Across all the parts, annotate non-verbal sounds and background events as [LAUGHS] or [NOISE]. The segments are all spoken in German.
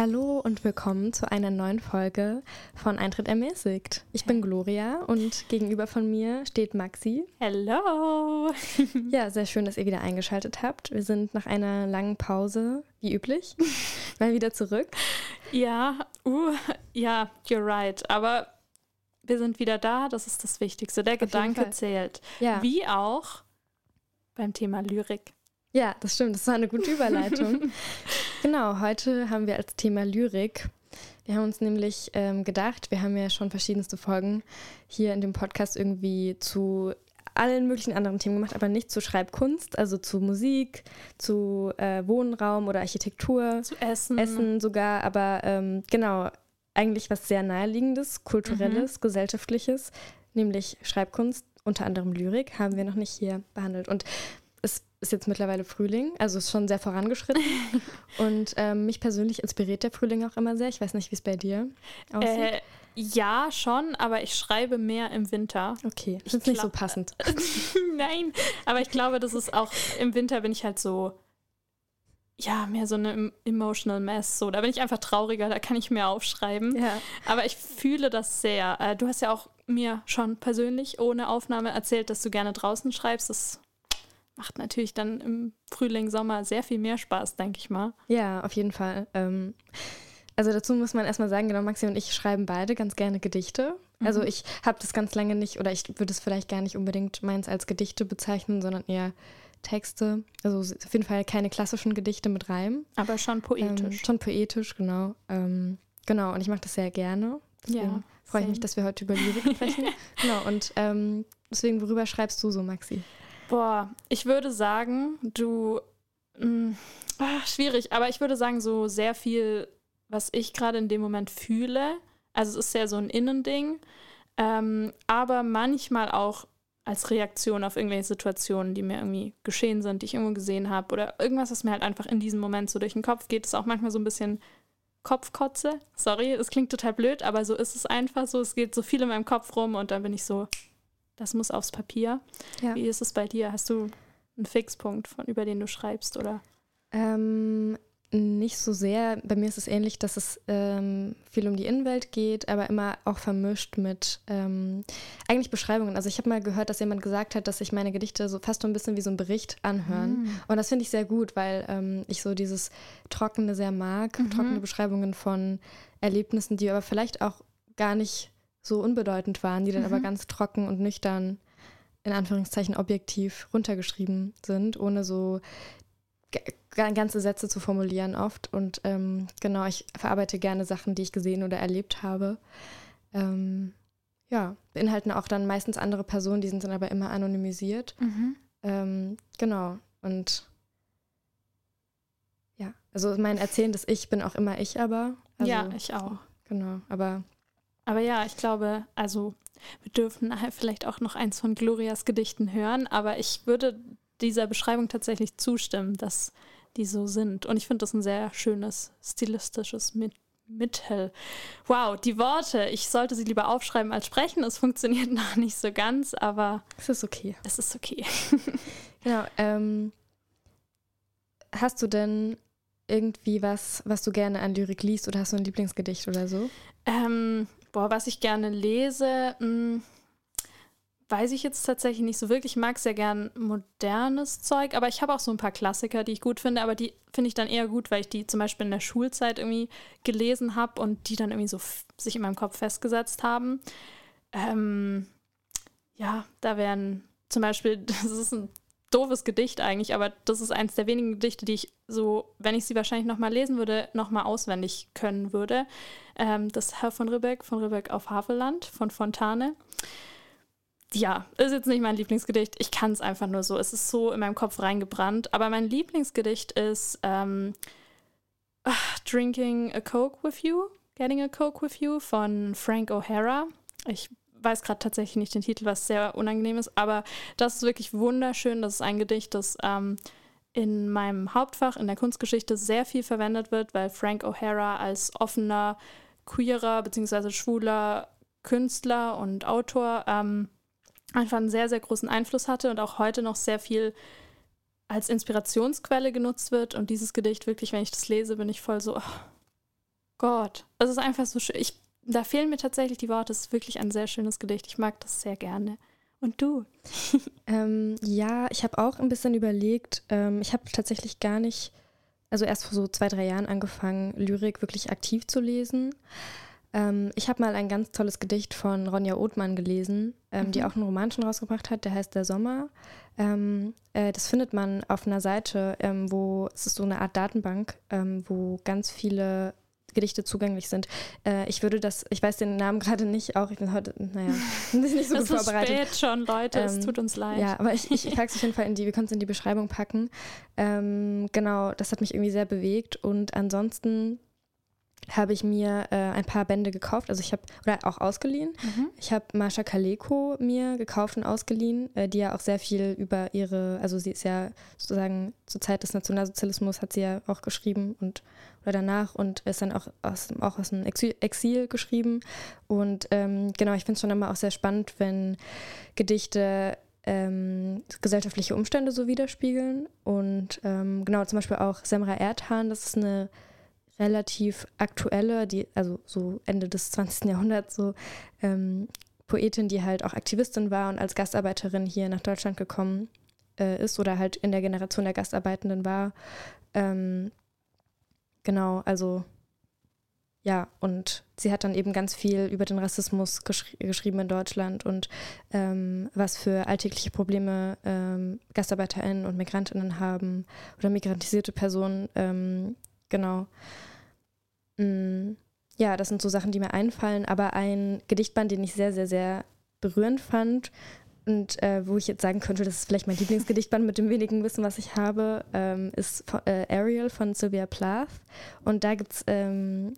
Hallo und willkommen zu einer neuen Folge von Eintritt ermäßigt. Ich bin Gloria und gegenüber von mir steht Maxi. Hello! [LAUGHS] Ja, sehr schön, dass ihr wieder eingeschaltet habt. Wir sind nach einer langen Pause, wie üblich, [LAUGHS] mal wieder zurück. Ja, uh, ja, you're right. Aber wir sind wieder da, das ist das Wichtigste. Der Gedanke Fall. zählt. Ja. Wie auch beim Thema Lyrik. Ja, das stimmt, das war eine gute Überleitung. [LAUGHS] genau, heute haben wir als Thema Lyrik. Wir haben uns nämlich ähm, gedacht, wir haben ja schon verschiedenste Folgen hier in dem Podcast irgendwie zu allen möglichen anderen Themen gemacht, aber nicht zu Schreibkunst, also zu Musik, zu äh, Wohnraum oder Architektur, Zu essen. Essen sogar, aber ähm, genau, eigentlich was sehr naheliegendes, kulturelles, gesellschaftliches, nämlich Schreibkunst, unter anderem Lyrik, haben wir noch nicht hier behandelt. Und ist jetzt mittlerweile Frühling, also ist schon sehr vorangeschritten. [LAUGHS] Und ähm, mich persönlich inspiriert der Frühling auch immer sehr. Ich weiß nicht, wie es bei dir aussieht. Äh, ja, schon, aber ich schreibe mehr im Winter. okay, finde es nicht so passend. [LAUGHS] Nein, aber ich glaube, das ist auch im Winter bin ich halt so, ja, mehr so eine em- emotional mess. So, da bin ich einfach trauriger, da kann ich mehr aufschreiben. Ja. Aber ich fühle das sehr. Äh, du hast ja auch mir schon persönlich ohne Aufnahme erzählt, dass du gerne draußen schreibst. Das macht natürlich dann im Frühling, Sommer sehr viel mehr Spaß, denke ich mal. Ja, auf jeden Fall. Ähm, also dazu muss man erstmal sagen, genau, Maxi und ich schreiben beide ganz gerne Gedichte. Also ich habe das ganz lange nicht, oder ich würde es vielleicht gar nicht unbedingt meins als Gedichte bezeichnen, sondern eher Texte. Also auf jeden Fall keine klassischen Gedichte mit Reim. Aber schon Ähm, poetisch. schon poetisch, genau. Ähm, genau, und ich mache das sehr gerne. Deswegen Ja, freue ich mich, dass wir heute über Lyrik sprechen. [LAUGHS] genau, und ähm, deswegen, worüber schreibst du so, Maxi? Boah, ich würde sagen, du. Mh, ah, schwierig, aber ich würde sagen, so sehr viel, was ich gerade in dem Moment fühle. Also es ist sehr so ein Innending, ähm, aber manchmal auch als Reaktion auf irgendwelche Situationen, die mir irgendwie geschehen sind, die ich irgendwo gesehen habe oder irgendwas, was mir halt einfach in diesem Moment so durch den Kopf geht, ist auch manchmal so ein bisschen Kopfkotze. Sorry, es klingt total blöd, aber so ist es einfach so. Es geht so viel in meinem Kopf rum und dann bin ich so, das muss aufs Papier. Ja. Wie ist es bei dir? Hast du einen Fixpunkt, von, über den du schreibst? Oder? Ähm, nicht so sehr. Bei mir ist es ähnlich, dass es ähm, viel um die Innenwelt geht, aber immer auch vermischt mit ähm, eigentlich Beschreibungen. Also ich habe mal gehört, dass jemand gesagt hat, dass sich meine Gedichte so fast so ein bisschen wie so ein Bericht anhören. Mm. Und das finde ich sehr gut, weil ähm, ich so dieses Trockene sehr mag, Mhm. trockene Beschreibungen von Erlebnissen, die aber vielleicht auch gar nicht so unbedeutend waren, die dann aber Mhm. ganz trocken und nüchtern, in Anführungszeichen objektiv runtergeschrieben sind, ohne so ganze Sätze zu formulieren oft. Und ähm, genau, ich verarbeite gerne Sachen, die ich gesehen oder erlebt habe. Ähm, ja, beinhalten auch dann meistens andere Personen, die sind dann aber immer anonymisiert. Ähm, genau. Und ja, also mein erzählendes Ich bin auch immer ich aber. Also, ja, ich auch. Genau, aber Aber ja, ich glaube, also wir dürfen [LAUGHS] vielleicht auch noch eins von Glorias Gedichten hören, aber ich würde dieser Beschreibung tatsächlich zustimmen, dass die so sind. Und ich finde das ein sehr schönes stilistisches Mit Mittel. Wow, die Worte. Ich sollte sie lieber aufschreiben als sprechen. Es funktioniert [LAUGHS] noch nicht so ganz, aber es ist okay. es ist okay. [LAUGHS] Genau. Ähm, hast du denn irgendwie was, was du gerne an Lyrik liest oder hast du ein Lieblingsgedicht oder so? Ähm, boah, was ich gerne lese, mh, weiß ich jetzt tatsächlich nicht so wirklich. Ich mag sehr gern modernes Zeug, aber ich habe auch so ein paar Klassiker, die ich gut finde, aber die finde ich dann eher gut, weil ich die zum Beispiel in der Schulzeit irgendwie gelesen habe und die dann irgendwie so sich in meinem Kopf festgesetzt haben. Ähm, ja, da wären zum Beispiel, [LAUGHS] das ist ein doofes Gedicht eigentlich, aber das ist eins der wenigen Gedichte, die ich so, wenn ich sie wahrscheinlich nochmal lesen würde, nochmal auswendig können würde. Ähm, das Herr von Ribbeck, von Ribbeck auf Havelland, von Fontane. Ja, ist jetzt nicht mein Lieblingsgedicht. Ich kann es einfach nur so. Es ist so in meinem Kopf reingebrannt. Aber mein Lieblingsgedicht ist ähm, ah, Drinking a Coke with You, Getting a Coke with You von Frank O'Hara. Ich weiß gerade tatsächlich nicht den Titel, was sehr unangenehm ist, aber das ist wirklich wunderschön. Das ist ein Gedicht, das ähm, in meinem Hauptfach in der Kunstgeschichte sehr viel verwendet wird, weil Frank O'Hara als offener, queerer bzw. schwuler Künstler und Autor ähm, einfach einen sehr, sehr großen Einfluss hatte und auch heute noch sehr viel als Inspirationsquelle genutzt wird. Und dieses Gedicht, wirklich, wenn ich das lese, bin ich voll so, oh, Gott, es ist einfach so schön. Ich, da fehlen mir tatsächlich die Worte. Es ist wirklich ein sehr schönes Gedicht. Ich mag das sehr gerne. Und du? [LAUGHS] ähm, ja, ich habe auch ein bisschen überlegt. Ähm, ich habe tatsächlich gar nicht, also erst vor so zwei, drei Jahren angefangen, Lyrik wirklich aktiv zu lesen. Ähm, ich habe mal ein ganz tolles Gedicht von Ronja Othmann gelesen, ähm, mhm. die auch einen Roman schon rausgebracht hat, der heißt Der Sommer. Ähm, äh, das findet man auf einer Seite, ähm, wo es ist so eine Art Datenbank, wo ganz viele Gedichte zugänglich sind. Äh, ich würde das, ich weiß den Namen gerade nicht, auch ich bin heute, naja, [LAUGHS] nicht so gut vorbereitet. Es ist spät schon, Leute, es tut uns leid. Ja, aber ich, ich, [LAUGHS] ich packe es auf jeden Fall in die, wir können es in die Beschreibung packen. genau, das hat mich irgendwie sehr bewegt und ansonsten habe ich mir äh, ein paar Bände gekauft, also ich habe, oder auch ausgeliehen. Mhm. Ich habe Mascha Kaleko mir gekauft und ausgeliehen, äh, die ja auch sehr viel über ihre, also sie ist ja sozusagen zur Zeit des Nationalsozialismus hat sie ja auch geschrieben und oder danach und ist dann auch aus, auch aus dem Exil, Exil geschrieben. Und ähm, genau, ich finde es schon immer auch sehr spannend, wenn Gedichte ähm, gesellschaftliche Umstände so widerspiegeln. Und ähm, genau, zum Beispiel auch Semra Erdhahn, das ist eine relativ aktuelle, die, also so Ende des 20. Jahrhunderts, so ähm, Poetin, die halt auch Aktivistin war und als Gastarbeiterin hier nach Deutschland gekommen äh, ist oder halt in der Generation der Gastarbeitenden war. Ähm, genau, also ja, und sie hat dann eben ganz viel über den Rassismus geschri geschrieben in Deutschland und ähm, was für alltägliche Probleme ähm, GastarbeiterInnen und MigrantInnen haben oder migrantisierte Personen, ähm, genau. Mm, ja, das sind so Sachen, die mir einfallen, aber ein Gedichtband, den ich sehr, sehr, sehr berührend fand und äh, wo ich jetzt sagen könnte, das ist vielleicht mein Lieblingsgedichtband mit dem wenigen Wissen, was ich habe, ähm, ist äh, Ariel von Sylvia Plath. Und da gibt es ähm,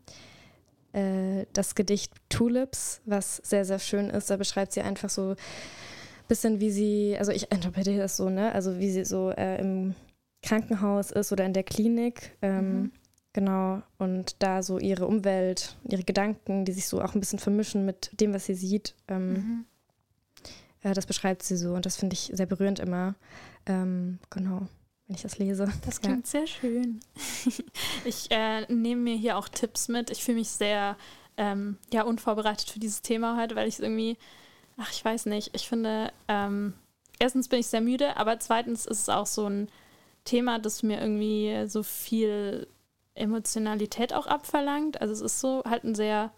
äh, das Gedicht Tulips, was sehr, sehr schön ist. Da beschreibt sie einfach so ein bisschen, wie sie, also ich interpretiere das so, ne? Also wie sie so äh, im Krankenhaus ist oder in der Klinik. Ähm, mhm Genau, und da so ihre Umwelt, ihre Gedanken, die sich so auch ein bisschen vermischen mit dem, was sie sieht, ähm, mhm. äh, das beschreibt sie so und das finde ich sehr berührend immer. Ähm, genau, wenn ich das lese. Das klingt ja. sehr schön. [LAUGHS] ich äh, nehme mir hier auch Tipps mit. Ich fühle mich sehr ähm, ja, unvorbereitet für dieses Thema heute, weil ich irgendwie, ach, ich weiß nicht, ich finde, ähm, erstens bin ich sehr müde, aber zweitens ist es auch so ein Thema, das mir irgendwie so viel Emotionalität auch abverlangt. Also es ist so halt ein sehr,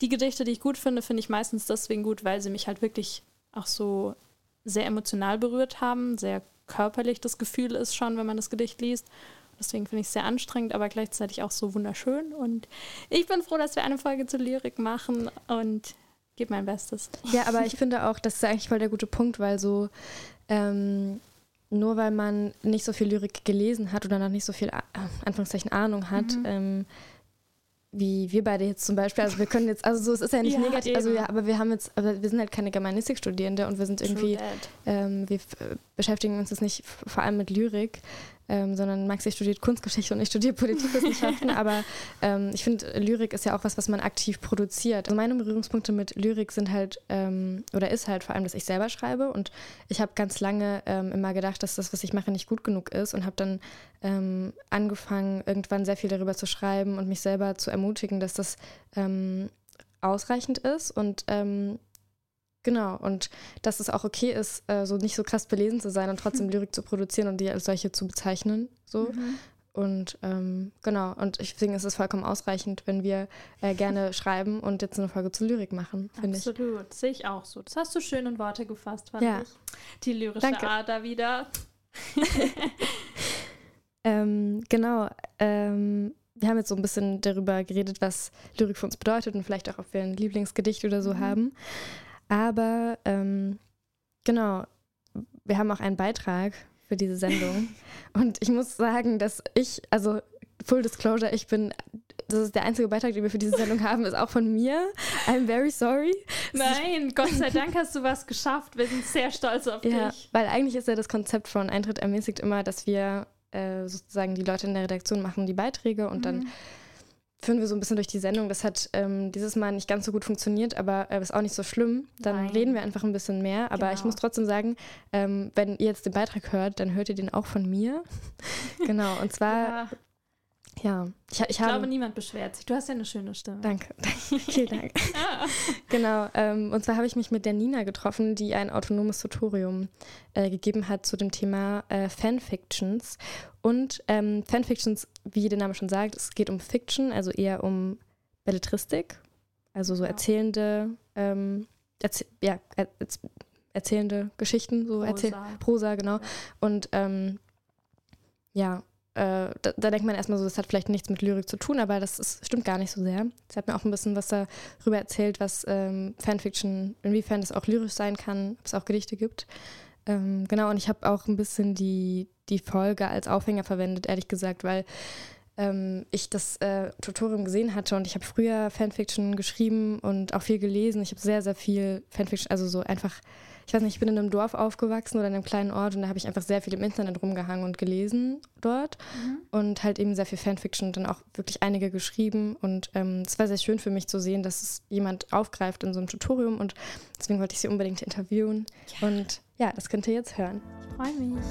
die Gedichte, die ich gut finde, finde ich meistens deswegen gut, weil sie mich halt wirklich auch so sehr emotional berührt haben, sehr körperlich das Gefühl ist schon, wenn man das Gedicht liest. Deswegen finde ich es sehr anstrengend, aber gleichzeitig auch so wunderschön. Und ich bin froh, dass wir eine Folge zur Lyrik machen und gebe mein Bestes. Ja, aber ich finde auch, das ist eigentlich voll der gute Punkt, weil so ähm, nur weil man nicht so viel Lyrik gelesen hat oder noch nicht so viel, äh, Anführungszeichen, Ahnung hat, mhm. ähm, wie wir beide jetzt zum Beispiel, also wir können jetzt, also so, es ist ja nicht ja, negativ, also ja, aber wir haben jetzt, aber wir sind halt keine Germanistikstudierende und wir sind irgendwie, ähm, wir beschäftigen uns jetzt nicht vor allem mit Lyrik, ähm, sondern Maxi studiert Kunstgeschichte und ich studiere Politikwissenschaften. [LAUGHS] aber ähm, ich finde, Lyrik ist ja auch was, was man aktiv produziert. Also meine Berührungspunkte mit Lyrik sind halt, ähm, oder ist halt vor allem, dass ich selber schreibe. Und ich habe ganz lange ähm, immer gedacht, dass das, was ich mache, nicht gut genug ist und habe dann ähm, angefangen, irgendwann sehr viel darüber zu schreiben und mich selber zu ermutigen, dass das ähm, ausreichend ist und Genau, und dass es auch okay ist, äh, so nicht so krass belesen zu sein und trotzdem Lyrik zu produzieren und die als solche zu bezeichnen. So. Mhm. Und ähm, genau, und ich denke, es ist vollkommen ausreichend, wenn wir äh, gerne [LAUGHS] schreiben und jetzt eine Folge zu Lyrik machen, finde ich. Absolut, sehe ich auch so. Das hast du schön in Worte gefasst, fand ja. ich. Die lyrische Danke. Ader wieder. [LAUGHS] ähm, genau, ähm, wir haben jetzt so ein bisschen darüber geredet, was Lyrik für uns bedeutet und vielleicht auch, ob wir ein Lieblingsgedicht oder so mhm. haben. Aber ähm, genau, wir haben auch einen Beitrag für diese Sendung. [LAUGHS] Und ich muss sagen, dass ich, also Full Disclosure, ich bin, das ist der einzige Beitrag, den wir für diese Sendung haben, ist auch von mir. I'm very sorry. Nein, [LAUGHS] Gott sei Dank hast du was geschafft. Wir sind sehr stolz auf ja, dich. Weil eigentlich ist ja das Konzept von Eintritt ermäßigt immer, dass wir äh, sozusagen die Leute in der Redaktion machen die Beiträge und mhm. dann führen wir so ein bisschen durch die Sendung. Das hat ähm, dieses Mal nicht ganz so gut funktioniert, aber äh, ist auch nicht so schlimm. Dann Nein. reden wir einfach ein bisschen mehr. Aber genau. ich muss trotzdem sagen, ähm, wenn ihr jetzt den Beitrag hört, dann hört ihr den auch von mir. [LAUGHS] genau. Und zwar ja. ja, ich, ich, ich habe, glaube, niemand beschwert sich. Du hast ja eine schöne Stimme. Danke, [LAUGHS] vielen Dank. [LAUGHS] ah. Genau, ähm, und zwar habe ich mich mit der Nina getroffen, die ein autonomes Tutorium äh, gegeben hat zu dem Thema äh, Fanfictions. Und ähm, Fanfictions, wie der Name schon sagt, es geht um Fiction, also eher um Belletristik, also so erzählende, ähm, erzäh ja, er erzählende Geschichten, so Prosa, Prosa genau. Ja. Und ähm, ja, äh, da, da, denkt man erstmal so, das hat vielleicht nichts mit Lyrik zu tun, aber das ist, stimmt gar nicht so sehr. Sie hat mir auch ein bisschen was darüber erzählt, was ähm, Fanfiction, inwiefern das auch lyrisch sein kann, ob es auch Gedichte gibt. Ähm, genau, und ich habe auch ein bisschen die, die Folge als Aufhänger verwendet, ehrlich gesagt, weil ähm, ich das äh, Tutorium gesehen hatte und ich habe früher Fanfiction geschrieben und auch viel gelesen. Ich habe sehr, sehr viel Fanfiction, also so einfach ich weiß nicht, ich bin in einem Dorf aufgewachsen oder in einem kleinen Ort und da habe ich einfach sehr viel im Internet rumgehangen und gelesen dort mhm. und halt eben sehr viel Fanfiction und dann auch wirklich einige geschrieben und ähm, es war sehr schön für mich zu sehen, dass es jemand aufgreift in so einem Tutorium und deswegen wollte ich sie unbedingt interviewen ja. und ja, das könnt ihr jetzt hören. Ich freue mich.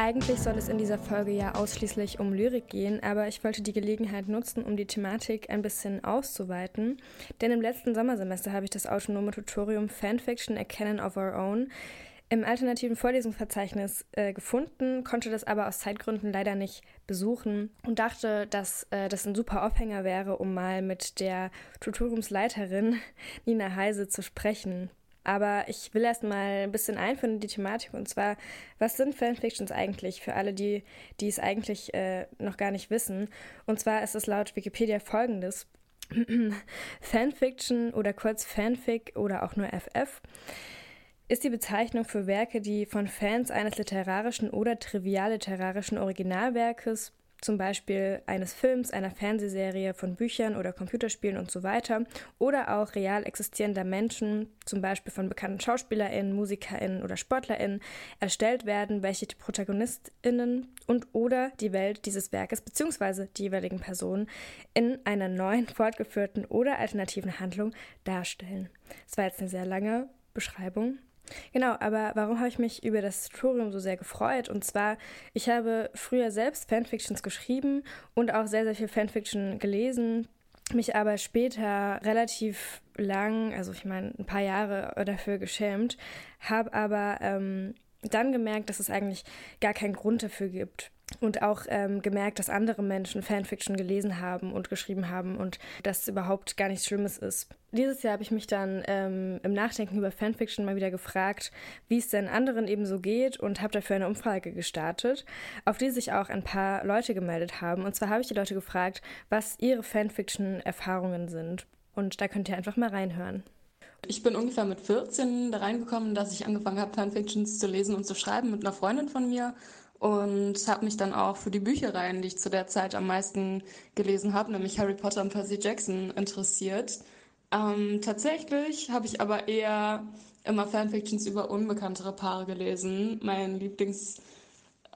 Eigentlich soll es in dieser Folge ja ausschließlich um Lyrik gehen, aber ich wollte die Gelegenheit nutzen, um die Thematik ein bisschen auszuweiten. Denn im letzten Sommersemester habe ich das autonome Tutorium Fanfiction Canon of Our Own im alternativen Vorlesungsverzeichnis äh, gefunden, konnte das aber aus Zeitgründen leider nicht besuchen und dachte, dass äh, das ein super Aufhänger wäre, um mal mit der Tutoriumsleiterin [LAUGHS] Nina Heise zu sprechen. Aber ich will erst mal ein bisschen einführen in die Thematik und zwar, was sind Fanfictions eigentlich für alle, die, die es eigentlich äh, noch gar nicht wissen? Und zwar ist es laut Wikipedia folgendes. [CLEARS THROAT] Fanfiction oder kurz Fanfic oder auch nur FF ist die Bezeichnung für Werke, die von Fans eines literarischen oder trivialliterarischen Originalwerkes zum Beispiel eines Films, einer Fernsehserie, von Büchern oder Computerspielen und so weiter, oder auch real existierender Menschen, zum Beispiel von bekannten SchauspielerInnen, MusikerInnen oder SportlerInnen, erstellt werden, welche die ProtagonistInnen und oder die Welt dieses Werkes bzw. die jeweiligen Personen in einer neuen, fortgeführten oder alternativen Handlung darstellen. Das war jetzt eine sehr lange Beschreibung Genau, aber warum habe ich mich über das Tutorium so sehr gefreut? Und zwar, ich habe früher selbst Fanfictions geschrieben und auch sehr, sehr viel Fanfiction gelesen, mich aber später relativ lang, also ich meine ein paar Jahre dafür geschämt, habe aber ähm, dann gemerkt, dass es eigentlich gar keinen Grund dafür gibt und auch ähm, gemerkt, dass andere Menschen Fanfiction gelesen haben und geschrieben haben und dass überhaupt gar nichts Schlimmes ist. Dieses Jahr habe ich mich dann ähm, im Nachdenken über Fanfiction mal wieder gefragt, wie es denn anderen eben so geht und habe dafür eine Umfrage gestartet, auf die sich auch ein paar Leute gemeldet haben. Und zwar habe ich die Leute gefragt, was ihre Fanfiction-Erfahrungen sind. Und da könnt ihr einfach mal reinhören. Ich bin ungefähr mit 14 da reingekommen, dass ich angefangen habe, Fanfictions zu lesen und zu schreiben mit einer Freundin von mir und habe mich dann auch für die Büchereien, die ich zu der Zeit am meisten gelesen habe, nämlich Harry Potter und Percy Jackson, interessiert. Ähm, tatsächlich habe ich aber eher immer Fanfictions über unbekanntere Paare gelesen. Mein Lieblings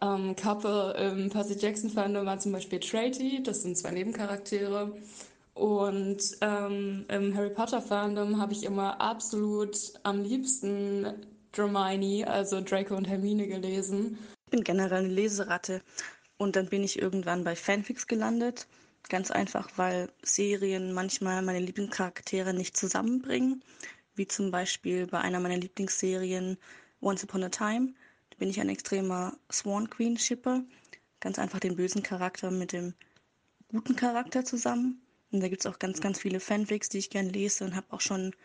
ähm, im Percy Jackson Fandom war zum Beispiel Trady, das sind zwei Nebencharaktere. Und ähm, im Harry Potter Fandom habe ich immer absolut am liebsten Hermione, also Draco und Hermine gelesen bin generell eine Leseratte und dann bin ich irgendwann bei Fanfics gelandet. Ganz einfach, weil Serien manchmal meine Lieblingscharaktere nicht zusammenbringen, wie zum Beispiel bei einer meiner Lieblingsserien Once Upon a Time. Da bin ich ein extremer Swan Queen Shipper. Ganz einfach den bösen Charakter mit dem guten Charakter zusammen. Und da gibt es auch ganz, ganz viele Fanfics, die ich gern lese und habe auch schon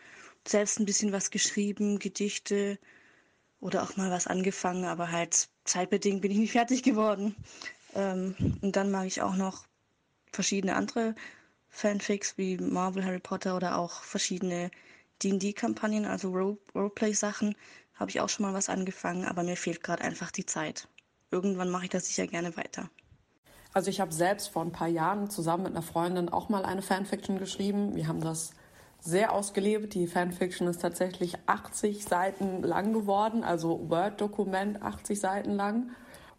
selbst ein bisschen was geschrieben, Gedichte, oder auch mal was angefangen, aber halt zeitbedingt bin ich nicht fertig geworden. Ähm, und dann mag ich auch noch verschiedene andere Fanfics wie Marvel, Harry Potter oder auch verschiedene D&D-Kampagnen, also Roleplay-Sachen, habe ich auch schon mal was angefangen, aber mir fehlt gerade einfach die Zeit. Irgendwann mache ich das sicher gerne weiter. Also ich habe selbst vor ein paar Jahren zusammen mit einer Freundin auch mal eine Fanfiction geschrieben. Wir haben das sehr ausgelebt. Die Fanfiction ist tatsächlich 80 Seiten lang geworden, also Word-Dokument 80 Seiten lang.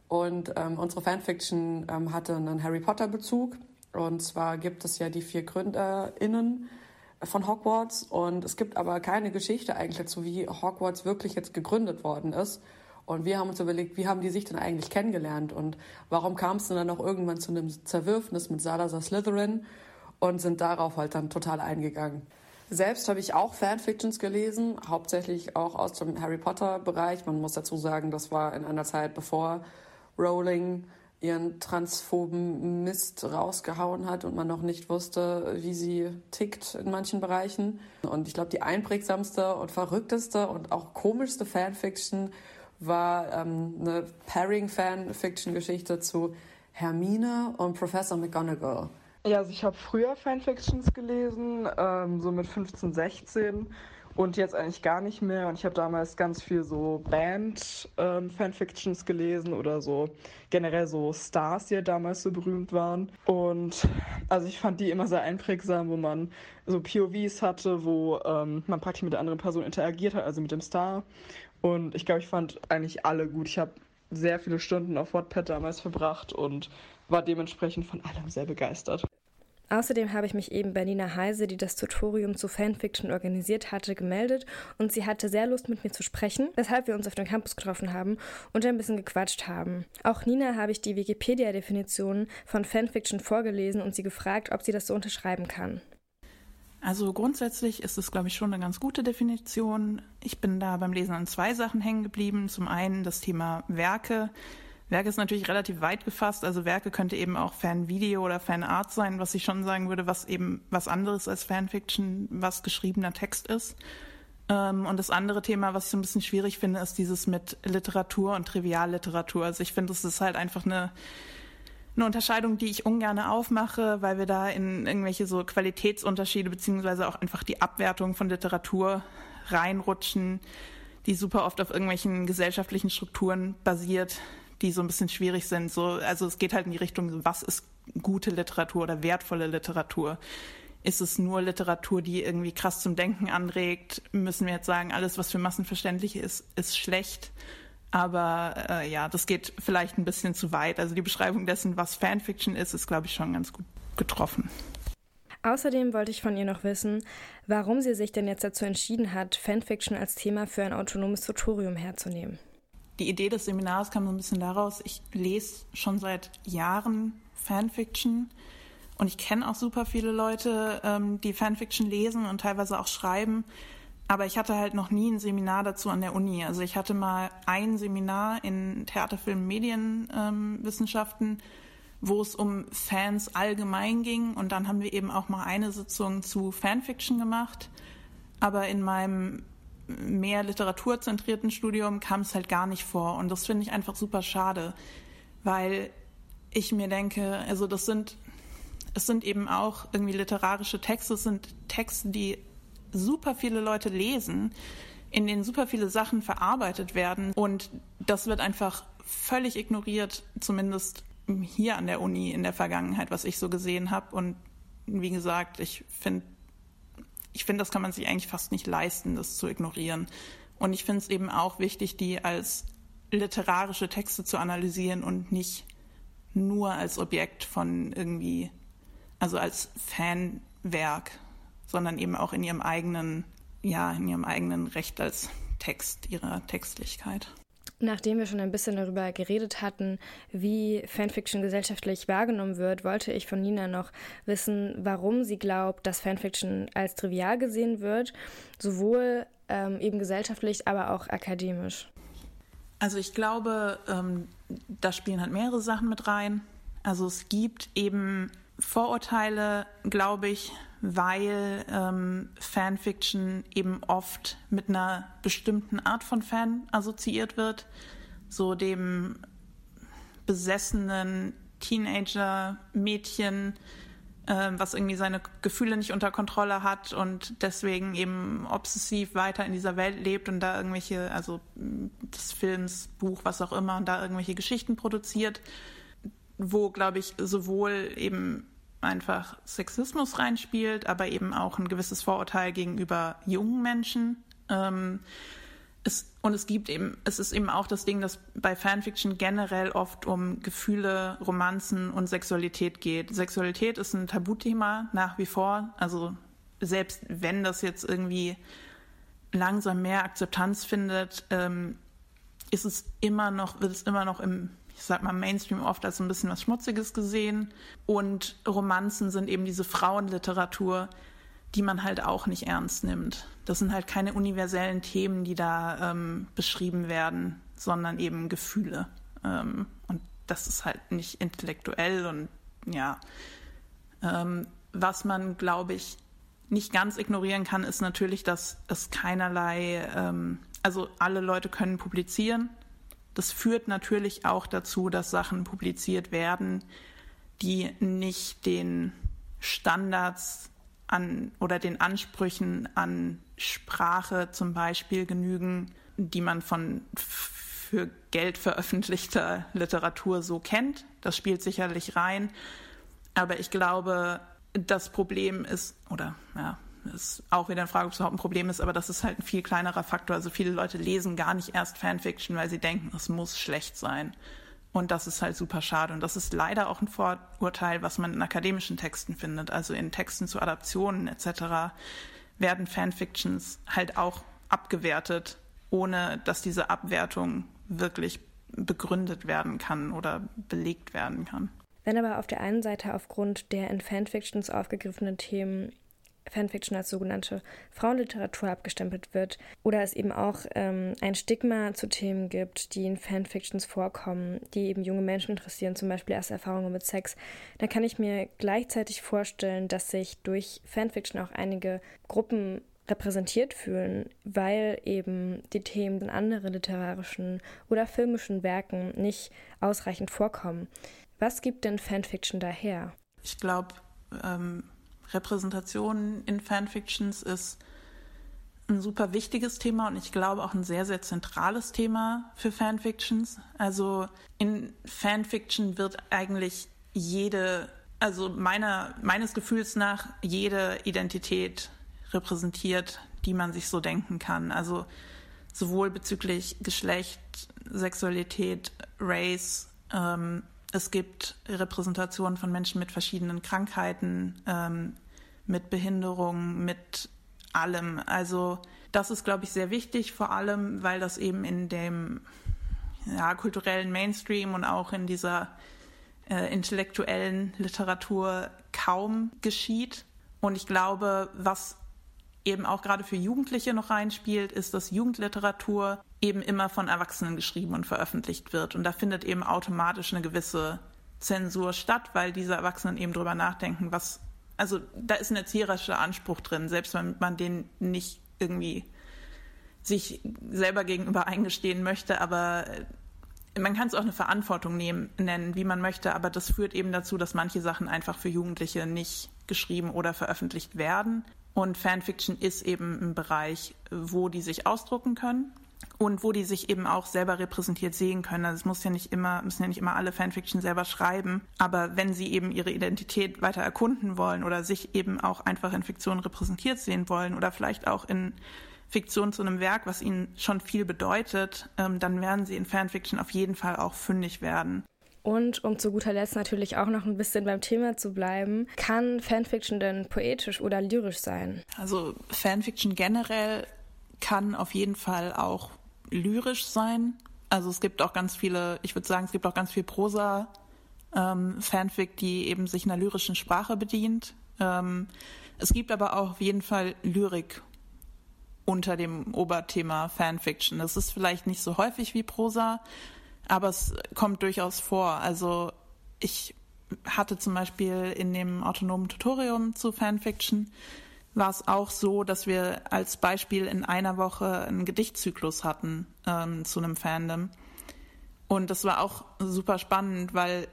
Und ähm, unsere Fanfiction ähm, hatte einen Harry Potter-Bezug. Und zwar gibt es ja die vier GründerInnen von Hogwarts. Und es gibt aber keine Geschichte eigentlich dazu, wie Hogwarts wirklich jetzt gegründet worden ist. Und wir haben uns überlegt, wie haben die sich denn eigentlich kennengelernt und warum kam es denn dann auch irgendwann zu einem Zerwürfnis mit Salazar Slytherin und sind darauf halt dann total eingegangen. Selbst habe ich auch Fanfictions gelesen, hauptsächlich auch aus dem Harry Potter-Bereich. Man muss dazu sagen, das war in einer Zeit, bevor Rowling ihren transphoben Mist rausgehauen hat und man noch nicht wusste, wie sie tickt in manchen Bereichen. Und ich glaube, die einprägsamste und verrückteste und auch komischste Fanfiction war ähm, eine Pairing-Fanfiction-Geschichte zu Hermine und Professor McGonagall. Ja, also ich habe früher Fanfictions gelesen, ähm, so mit 15, 16 und jetzt eigentlich gar nicht mehr. Und ich habe damals ganz viel so Band-Fanfictions ähm, gelesen oder so generell so Stars, die ja damals so berühmt waren. Und also ich fand die immer sehr einprägsam, wo man so POVs hatte, wo ähm, man praktisch mit der anderen Person interagiert hat, also mit dem Star. Und ich glaube, ich fand eigentlich alle gut. Ich habe sehr viele Stunden auf Wattpad damals verbracht und war dementsprechend von allem sehr begeistert. Außerdem habe ich mich eben bei Nina Heise, die das Tutorium zu Fanfiction organisiert hatte, gemeldet und sie hatte sehr Lust mit mir zu sprechen, weshalb wir uns auf dem Campus getroffen haben und ein bisschen gequatscht haben. Auch Nina habe ich die Wikipedia-Definition von Fanfiction vorgelesen und sie gefragt, ob sie das so unterschreiben kann. Also grundsätzlich ist es, glaube ich, schon eine ganz gute Definition. Ich bin da beim Lesen an zwei Sachen hängen geblieben. Zum einen das Thema Werke. Werke ist natürlich relativ weit gefasst. Also Werke könnte eben auch Fanvideo oder Fanart sein, was ich schon sagen würde, was eben was anderes als Fanfiction, was geschriebener Text ist. Ähm, und das andere Thema, was ich so ein bisschen schwierig finde, ist dieses mit Literatur und Trivialliteratur. Also ich finde, es ist halt einfach eine, eine Unterscheidung, die ich ungern aufmache, weil wir da in irgendwelche so Qualitätsunterschiede beziehungsweise auch einfach die Abwertung von Literatur reinrutschen, die super oft auf irgendwelchen gesellschaftlichen Strukturen basiert, die so ein bisschen schwierig sind. So, also es geht halt in die Richtung, was ist gute Literatur oder wertvolle Literatur? Ist es nur Literatur, die irgendwie krass zum Denken anregt? Müssen wir jetzt sagen, alles, was für Massenverständlich ist, ist schlecht? Aber äh, ja, das geht vielleicht ein bisschen zu weit. Also die Beschreibung dessen, was Fanfiction ist, ist, glaube ich, schon ganz gut getroffen. Außerdem wollte ich von ihr noch wissen, warum sie sich denn jetzt dazu entschieden hat, Fanfiction als Thema für ein autonomes Tutorium herzunehmen die Idee des Seminars kam so ein bisschen daraus, ich lese schon seit Jahren Fanfiction und ich kenne auch super viele Leute, ähm, die Fanfiction lesen und teilweise auch schreiben. Aber ich hatte halt noch nie ein Seminar dazu an der Uni. Also ich hatte mal ein Seminar in Theater, Film, Medienwissenschaften, ähm, wo es um Fans allgemein ging. Und dann haben wir eben auch mal eine Sitzung zu Fanfiction gemacht. Aber in meinem mehr literaturzentrierten Studium kam es halt gar nicht vor. Und das finde ich einfach super schade, weil ich mir denke, also das sind, es sind eben auch irgendwie literarische Texte, es sind Texte, die super viele Leute lesen, in denen super viele Sachen verarbeitet werden. Und das wird einfach völlig ignoriert, zumindest hier an der Uni in der Vergangenheit, was ich so gesehen habe. Und wie gesagt, ich finde ich finde, das kann man sich eigentlich fast nicht leisten, das zu ignorieren. Und ich finde es eben auch wichtig, die als literarische Texte zu analysieren und nicht nur als Objekt von irgendwie, also als Fanwerk, sondern eben auch in ihrem eigenen, ja, in ihrem eigenen Recht als Text, ihrer Textlichkeit. Nachdem wir schon ein bisschen darüber geredet hatten, wie Fanfiction gesellschaftlich wahrgenommen wird, wollte ich von Nina noch wissen, warum sie glaubt, dass Fanfiction als trivial gesehen wird, sowohl ähm, eben gesellschaftlich, aber auch akademisch. Also ich glaube, ähm, da spielen halt mehrere Sachen mit rein. Also es gibt eben Vorurteile, glaube ich, weil ähm, Fanfiction eben oft mit einer bestimmten Art von Fan assoziiert wird, so dem besessenen Teenager-Mädchen, äh, was irgendwie seine Gefühle nicht unter Kontrolle hat und deswegen eben obsessiv weiter in dieser Welt lebt und da irgendwelche, also des Films, Buch, was auch immer, und da irgendwelche Geschichten produziert, wo, glaube ich, sowohl eben einfach Sexismus reinspielt, aber eben auch ein gewisses Vorurteil gegenüber jungen Menschen. Ähm, es, und es gibt eben, es ist eben auch das Ding, dass bei Fanfiction generell oft um Gefühle, Romanzen und Sexualität geht. Sexualität ist ein Tabuthema nach wie vor. Also selbst wenn das jetzt irgendwie langsam mehr Akzeptanz findet, ähm, ist es immer noch, wird es immer noch im, ich sag mal, Mainstream oft als ein bisschen was Schmutziges gesehen. Und Romanzen sind eben diese Frauenliteratur, die man halt auch nicht ernst nimmt. Das sind halt keine universellen Themen, die da ähm, beschrieben werden, sondern eben Gefühle. Ähm, und das ist halt nicht intellektuell und ja. Ähm, was man, glaube ich, nicht ganz ignorieren kann, ist natürlich, dass es keinerlei, ähm, also alle Leute können publizieren. Das führt natürlich auch dazu, dass Sachen publiziert werden, die nicht den Standards an oder den Ansprüchen an Sprache zum Beispiel genügen, die man von für Geld veröffentlichter Literatur so kennt. Das spielt sicherlich rein. Aber ich glaube, das Problem ist, oder ja, ist auch wieder eine Frage, ob es überhaupt ein Problem ist, aber das ist halt ein viel kleinerer Faktor. Also viele Leute lesen gar nicht erst Fanfiction, weil sie denken, es muss schlecht sein. Und das ist halt super schade. Und das ist leider auch ein Vorurteil, was man in akademischen Texten findet. Also in Texten zu Adaptionen etc. werden Fanfictions halt auch abgewertet, ohne dass diese Abwertung wirklich begründet werden kann oder belegt werden kann. Wenn aber auf der einen Seite aufgrund der in Fanfictions aufgegriffenen Themen Fanfiction als sogenannte Frauenliteratur abgestempelt wird oder es eben auch ähm, ein Stigma zu Themen gibt, die in Fanfictions vorkommen, die eben junge Menschen interessieren, zum Beispiel erste Erfahrungen mit Sex, dann kann ich mir gleichzeitig vorstellen, dass sich durch Fanfiction auch einige Gruppen repräsentiert fühlen, weil eben die Themen in anderen literarischen oder filmischen Werken nicht ausreichend vorkommen. Was gibt denn Fanfiction daher? Ich glaube, ähm, Repräsentation in Fanfictions ist ein super wichtiges Thema und ich glaube auch ein sehr, sehr zentrales Thema für Fanfictions. Also in Fanfiction wird eigentlich jede, also meiner, meines Gefühls nach, jede Identität repräsentiert, die man sich so denken kann. Also sowohl bezüglich Geschlecht, Sexualität, Race, ähm, es gibt Repräsentationen von Menschen mit verschiedenen Krankheiten, ähm, mit Behinderungen, mit allem. Also das ist, glaube ich, sehr wichtig, vor allem, weil das eben in dem ja, kulturellen Mainstream und auch in dieser äh, intellektuellen Literatur kaum geschieht. Und ich glaube, was eben auch gerade für Jugendliche noch reinspielt, ist, dass Jugendliteratur eben immer von Erwachsenen geschrieben und veröffentlicht wird. Und da findet eben automatisch eine gewisse Zensur statt, weil diese Erwachsenen eben drüber nachdenken, was, also da ist ein erzieherischer Anspruch drin, selbst wenn man den nicht irgendwie sich selber gegenüber eingestehen möchte, aber man kann es auch eine Verantwortung nehmen, nennen, wie man möchte, aber das führt eben dazu, dass manche Sachen einfach für Jugendliche nicht geschrieben oder veröffentlicht werden. Und Fanfiction ist eben ein Bereich, wo die sich ausdrucken können und wo die sich eben auch selber repräsentiert sehen können. Also es muss ja nicht immer, müssen ja nicht immer alle Fanfiction selber schreiben, aber wenn sie eben ihre Identität weiter erkunden wollen oder sich eben auch einfach in Fiktion repräsentiert sehen wollen oder vielleicht auch in Fiktion zu einem Werk, was ihnen schon viel bedeutet, ähm, dann werden sie in Fanfiction auf jeden Fall auch fündig werden. Und um zu guter Letzt natürlich auch noch ein bisschen beim Thema zu bleiben, kann Fanfiction denn poetisch oder lyrisch sein? Also Fanfiction generell kann auf jeden Fall auch lyrisch sein. Also es gibt auch ganz viele, ich würde sagen, es gibt auch ganz viel Prosa ähm, Fanfic, die eben sich einer lyrischen Sprache bedient. Ähm, es gibt aber auch auf jeden Fall Lyrik unter dem Oberthema Fanfiction. Das ist vielleicht nicht so häufig wie Prosa, aber es kommt durchaus vor. Also ich hatte zum Beispiel in dem autonomen Tutorium zu Fanfiction war es auch so, dass wir als Beispiel in einer Woche einen Gedichtzyklus hatten ähm, zu einem Fandom. Und das war auch super spannend, weil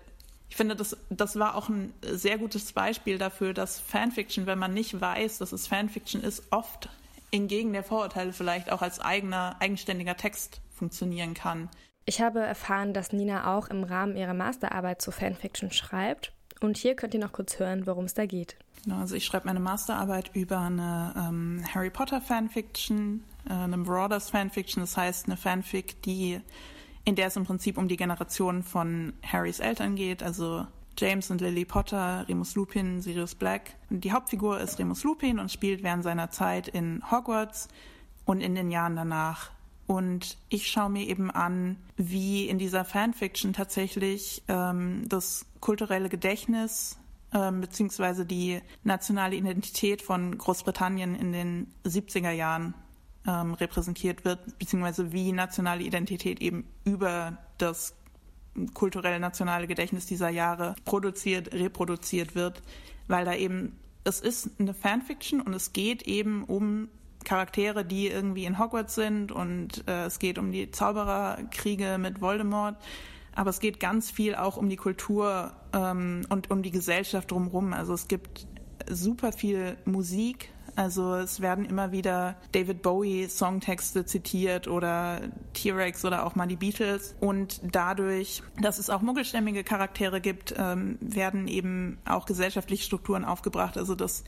ich finde, das, das war auch ein sehr gutes Beispiel dafür, dass Fanfiction, wenn man nicht weiß, dass es Fanfiction ist, oft entgegen der Vorurteile vielleicht auch als eigener, eigenständiger Text funktionieren kann. Ich habe erfahren, dass Nina auch im Rahmen ihrer Masterarbeit zu Fanfiction schreibt. Und hier könnt ihr noch kurz hören, worum es da geht. Genau, also ich schreibe meine Masterarbeit über eine ähm, Harry Potter Fanfiction, äh, eine Marauders Fanfiction, das heißt eine Fanfic, die in der es im Prinzip um die Generation von Harrys Eltern geht, also James und Lily Potter, Remus Lupin, Sirius Black. Die Hauptfigur ist Remus Lupin und spielt während seiner Zeit in Hogwarts und in den Jahren danach Und ich schaue mir eben an, wie in dieser Fanfiction tatsächlich ähm, das kulturelle Gedächtnis beziehungsweise die nationale Identität von Großbritannien in den 70er Jahren ähm, repräsentiert wird, beziehungsweise wie nationale Identität eben über das kulturelle nationale Gedächtnis dieser Jahre produziert, reproduziert wird, weil da eben, es ist eine Fanfiction und es geht eben um Charaktere, die irgendwie in Hogwarts sind und äh, es geht um die Zaubererkriege mit Voldemort. Aber es geht ganz viel auch um die Kultur ähm, und um die Gesellschaft drumherum. Also es gibt super viel Musik, also es werden immer wieder David Bowie Songtexte zitiert oder T-Rex oder auch mal die Beatles. Und dadurch, dass es auch muggelstämmige Charaktere gibt, ähm, werden eben auch gesellschaftliche Strukturen aufgebracht. Also das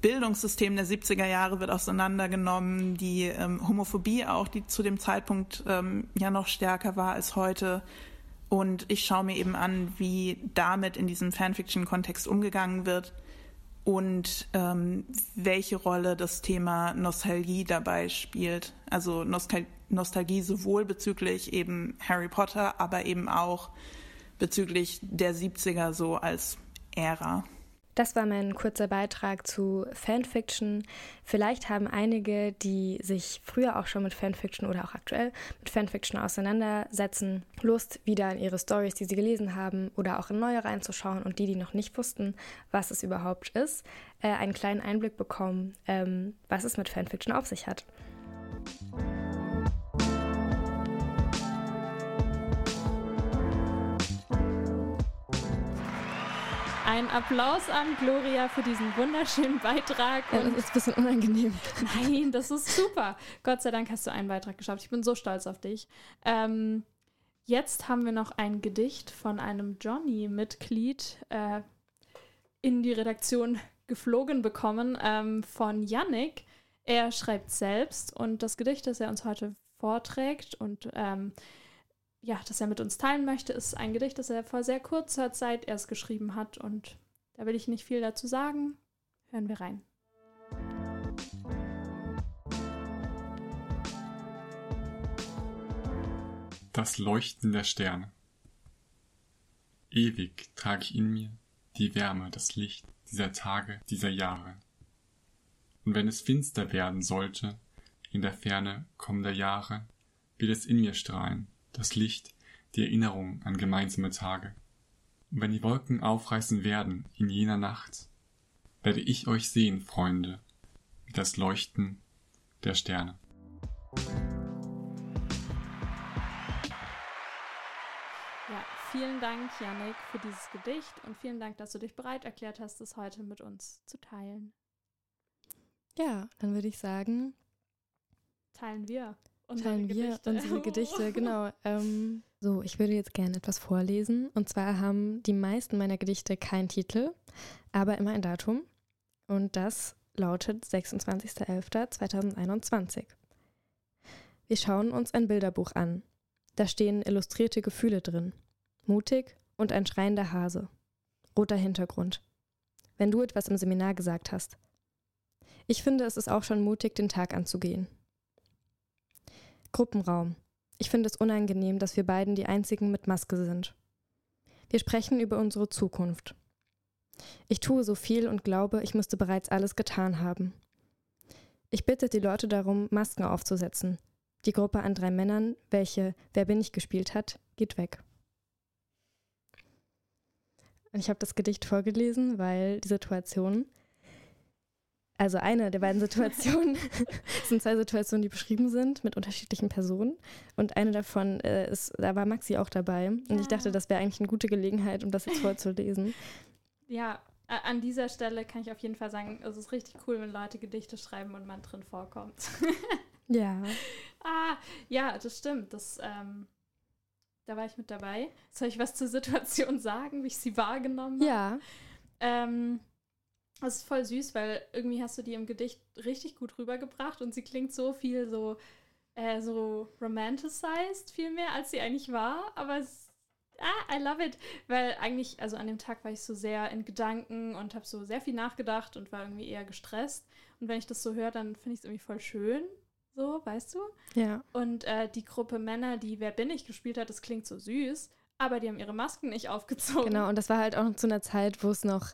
Bildungssystem der 70er Jahre wird auseinandergenommen, die ähm, Homophobie auch, die zu dem Zeitpunkt ähm, ja noch stärker war als heute. Und ich schaue mir eben an, wie damit in diesem Fanfiction-Kontext umgegangen wird und ähm, welche Rolle das Thema Nostalgie dabei spielt. Also Nostal Nostalgie sowohl bezüglich eben Harry Potter, aber eben auch bezüglich der 70er so als Ära. Das war mein kurzer Beitrag zu Fanfiction. Vielleicht haben einige, die sich früher auch schon mit Fanfiction oder auch aktuell mit Fanfiction auseinandersetzen, Lust, wieder in ihre Stories, die sie gelesen haben, oder auch in neue reinzuschauen und die, die noch nicht wussten, was es überhaupt ist, äh, einen kleinen Einblick bekommen, ähm, was es mit Fanfiction auf sich hat. Ein Applaus an Gloria für diesen wunderschönen Beitrag. Ja, das ist ein bisschen unangenehm. Nein, das ist super. Gott sei Dank hast du einen Beitrag geschafft. Ich bin so stolz auf dich. Ähm, jetzt haben wir noch ein Gedicht von einem Johnny-Mitglied äh, in die Redaktion geflogen bekommen ähm, von Yannick. Er schreibt selbst und das Gedicht, das er uns heute vorträgt und ähm, ja, das er mit uns teilen möchte, ist ein Gedicht, das er vor sehr kurzer Zeit erst geschrieben hat. Und da will ich nicht viel dazu sagen. Hören wir rein. Das Leuchten der Sterne. Ewig trage ich in mir die Wärme, das Licht dieser Tage, dieser Jahre. Und wenn es finster werden sollte, in der Ferne kommender Jahre, wird es in mir strahlen, das Licht, die Erinnerung an gemeinsame Tage. Und wenn die Wolken aufreißen werden in jener Nacht, werde ich euch sehen, Freunde, wie das Leuchten der Sterne. Ja, vielen Dank, Janik, für dieses Gedicht und vielen Dank, dass du dich bereit erklärt hast, es heute mit uns zu teilen. Ja, dann würde ich sagen, teilen wir unsere teilen wir Gedichte. unsere Gedichte, [LAUGHS] genau. Ähm, so, ich würde jetzt gerne etwas vorlesen. Und zwar haben die meisten meiner Gedichte keinen Titel, aber immer ein Datum. Und das lautet 26.11.2021. Wir schauen uns ein Bilderbuch an. Da stehen illustrierte Gefühle drin. Mutig und ein schreiender Hase. Roter Hintergrund. Wenn du etwas im Seminar gesagt hast. Ich finde, es ist auch schon mutig, den Tag anzugehen. Gruppenraum. Ich finde es unangenehm, dass wir beiden die einzigen mit Maske sind. Wir sprechen über unsere Zukunft. Ich tue so viel und glaube, ich müsste bereits alles getan haben. Ich bitte die Leute darum, Masken aufzusetzen. Die Gruppe an drei Männern, welche Wer bin ich gespielt hat, geht weg. Und ich habe das Gedicht vorgelesen, weil die Situation also eine der beiden Situationen [LAUGHS] sind zwei Situationen, die beschrieben sind mit unterschiedlichen Personen. Und eine davon äh, ist, da war Maxi auch dabei. Und ja. ich dachte, das wäre eigentlich eine gute Gelegenheit, um das jetzt vorzulesen. [LAUGHS] Ja, an dieser Stelle kann ich auf jeden Fall sagen, es ist richtig cool, wenn Leute Gedichte schreiben und man drin vorkommt. [LAUGHS] ja. Ah, ja, das stimmt. Das, ähm, da war ich mit dabei. Soll ich was zur Situation sagen, wie ich sie wahrgenommen habe? Ja. Ähm, das ist voll süß, weil irgendwie hast du die im Gedicht richtig gut rübergebracht und sie klingt so viel so, äh, so romanticized viel mehr, als sie eigentlich war. Aber es, ah, I love it. Weil eigentlich, also an dem Tag war ich so sehr in Gedanken und habe so sehr viel nachgedacht und war irgendwie eher gestresst. Und wenn ich das so höre, dann finde ich es irgendwie voll schön. So, weißt du? Ja. Und äh, die Gruppe Männer, die Wer bin ich gespielt hat, das klingt so süß, aber die haben ihre Masken nicht aufgezogen. Genau, und das war halt auch noch zu einer Zeit, wo es noch,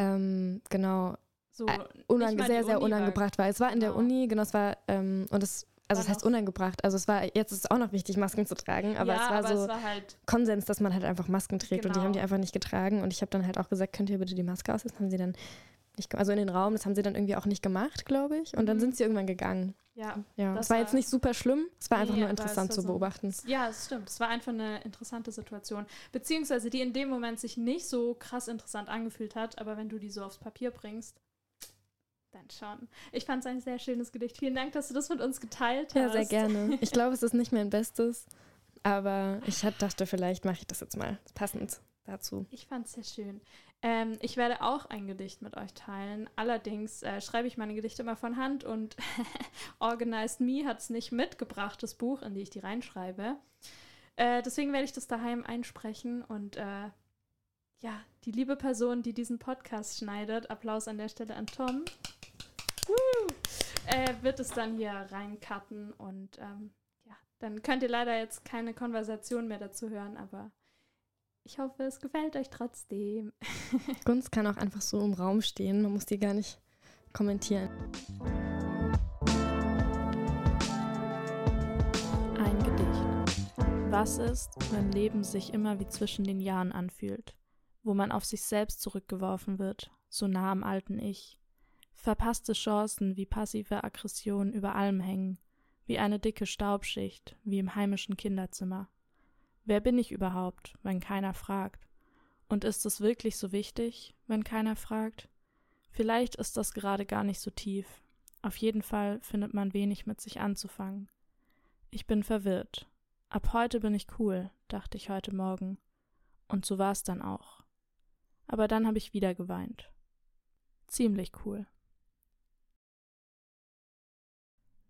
ähm, genau, so, äh, nicht unang mal die sehr, sehr Uni war- unangebracht war. Es war in der Genau. Uni, genau, es war, ähm, und es, also es heißt unangebracht. Also es war, jetzt ist es auch noch wichtig, Masken zu tragen, aber ja, es war aber so es war halt, Konsens, dass man halt einfach Masken trägt und die Genau. haben die einfach nicht getragen. Und ich habe dann halt auch gesagt, könnt ihr bitte die Maske aussetzen? Haben sie dann nicht, also in den Raum, das haben sie dann irgendwie auch nicht gemacht, glaube ich. Und dann Mhm. sind sie irgendwann gegangen. Ja. Ja, Das es war war- jetzt nicht super schlimm, es war einfach Nee, nur interessant zu so- beobachten. Ja, es stimmt. Es war einfach eine interessante Situation. Beziehungsweise die in dem Moment sich nicht so krass interessant angefühlt hat, aber wenn du die so aufs Papier bringst, dann schon. Ich fand es ein sehr schönes Gedicht. Vielen Dank, dass du das mit uns geteilt Ja, hast. sehr gerne. Ich [LAUGHS] glaube, es ist nicht mein Bestes, aber ich dachte, vielleicht mache ich das jetzt mal passend dazu. Ich fand es sehr schön. Ähm, ich werde auch ein Gedicht mit euch teilen. Allerdings äh, schreibe ich meine Gedichte immer von Hand und [LAUGHS] Organized Me hat es nicht mitgebracht, das Buch, in die ich die reinschreibe. Äh, deswegen werde ich das daheim einsprechen und äh, ja, die liebe Person, die diesen Podcast schneidet, Applaus an der Stelle an Tom, Woo! äh, wird es dann hier reincutten und ähm, ja, dann könnt ihr leider jetzt keine Konversation mehr dazu hören, aber ich hoffe, es gefällt euch trotzdem. [LAUGHS] Gunst kann auch einfach so im Raum stehen, man muss die gar nicht kommentieren. Ein Gedicht. Was ist, wenn Leben sich immer wie zwischen den Jahren anfühlt, wo man auf sich selbst zurückgeworfen wird, so nah am alten Ich? Verpasste Chancen wie passive Aggression über allem hängen, wie eine dicke Staubschicht, wie im heimischen Kinderzimmer. Wer bin ich überhaupt, wenn keiner fragt? Und ist es wirklich so wichtig, wenn keiner fragt? Vielleicht ist das gerade gar nicht so tief. Auf jeden Fall findet man wenig mit sich anzufangen. Ich bin verwirrt. Ab heute bin ich cool, dachte ich heute Morgen. Und so war es dann auch. Aber dann habe ich wieder geweint. Ziemlich cool.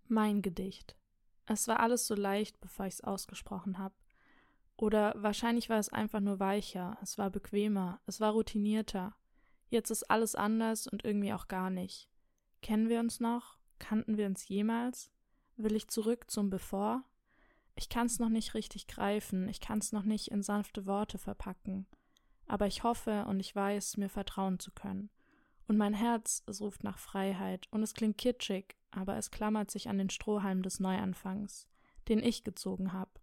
Mein Gedicht. Es war alles so leicht, bevor ich es ausgesprochen habe. Oder wahrscheinlich war es einfach nur weicher, es war bequemer, es war routinierter. Jetzt ist alles anders und irgendwie auch gar nicht. Kennen wir uns noch? Kannten wir uns jemals? Will ich zurück zum Bevor? Ich kann's noch nicht richtig greifen, ich kann's noch nicht in sanfte Worte verpacken. Aber ich hoffe und ich weiß, mir vertrauen zu können. Und mein Herz, es ruft nach Freiheit und es klingt kitschig, aber es klammert sich an den Strohhalm des Neuanfangs, den ich gezogen hab.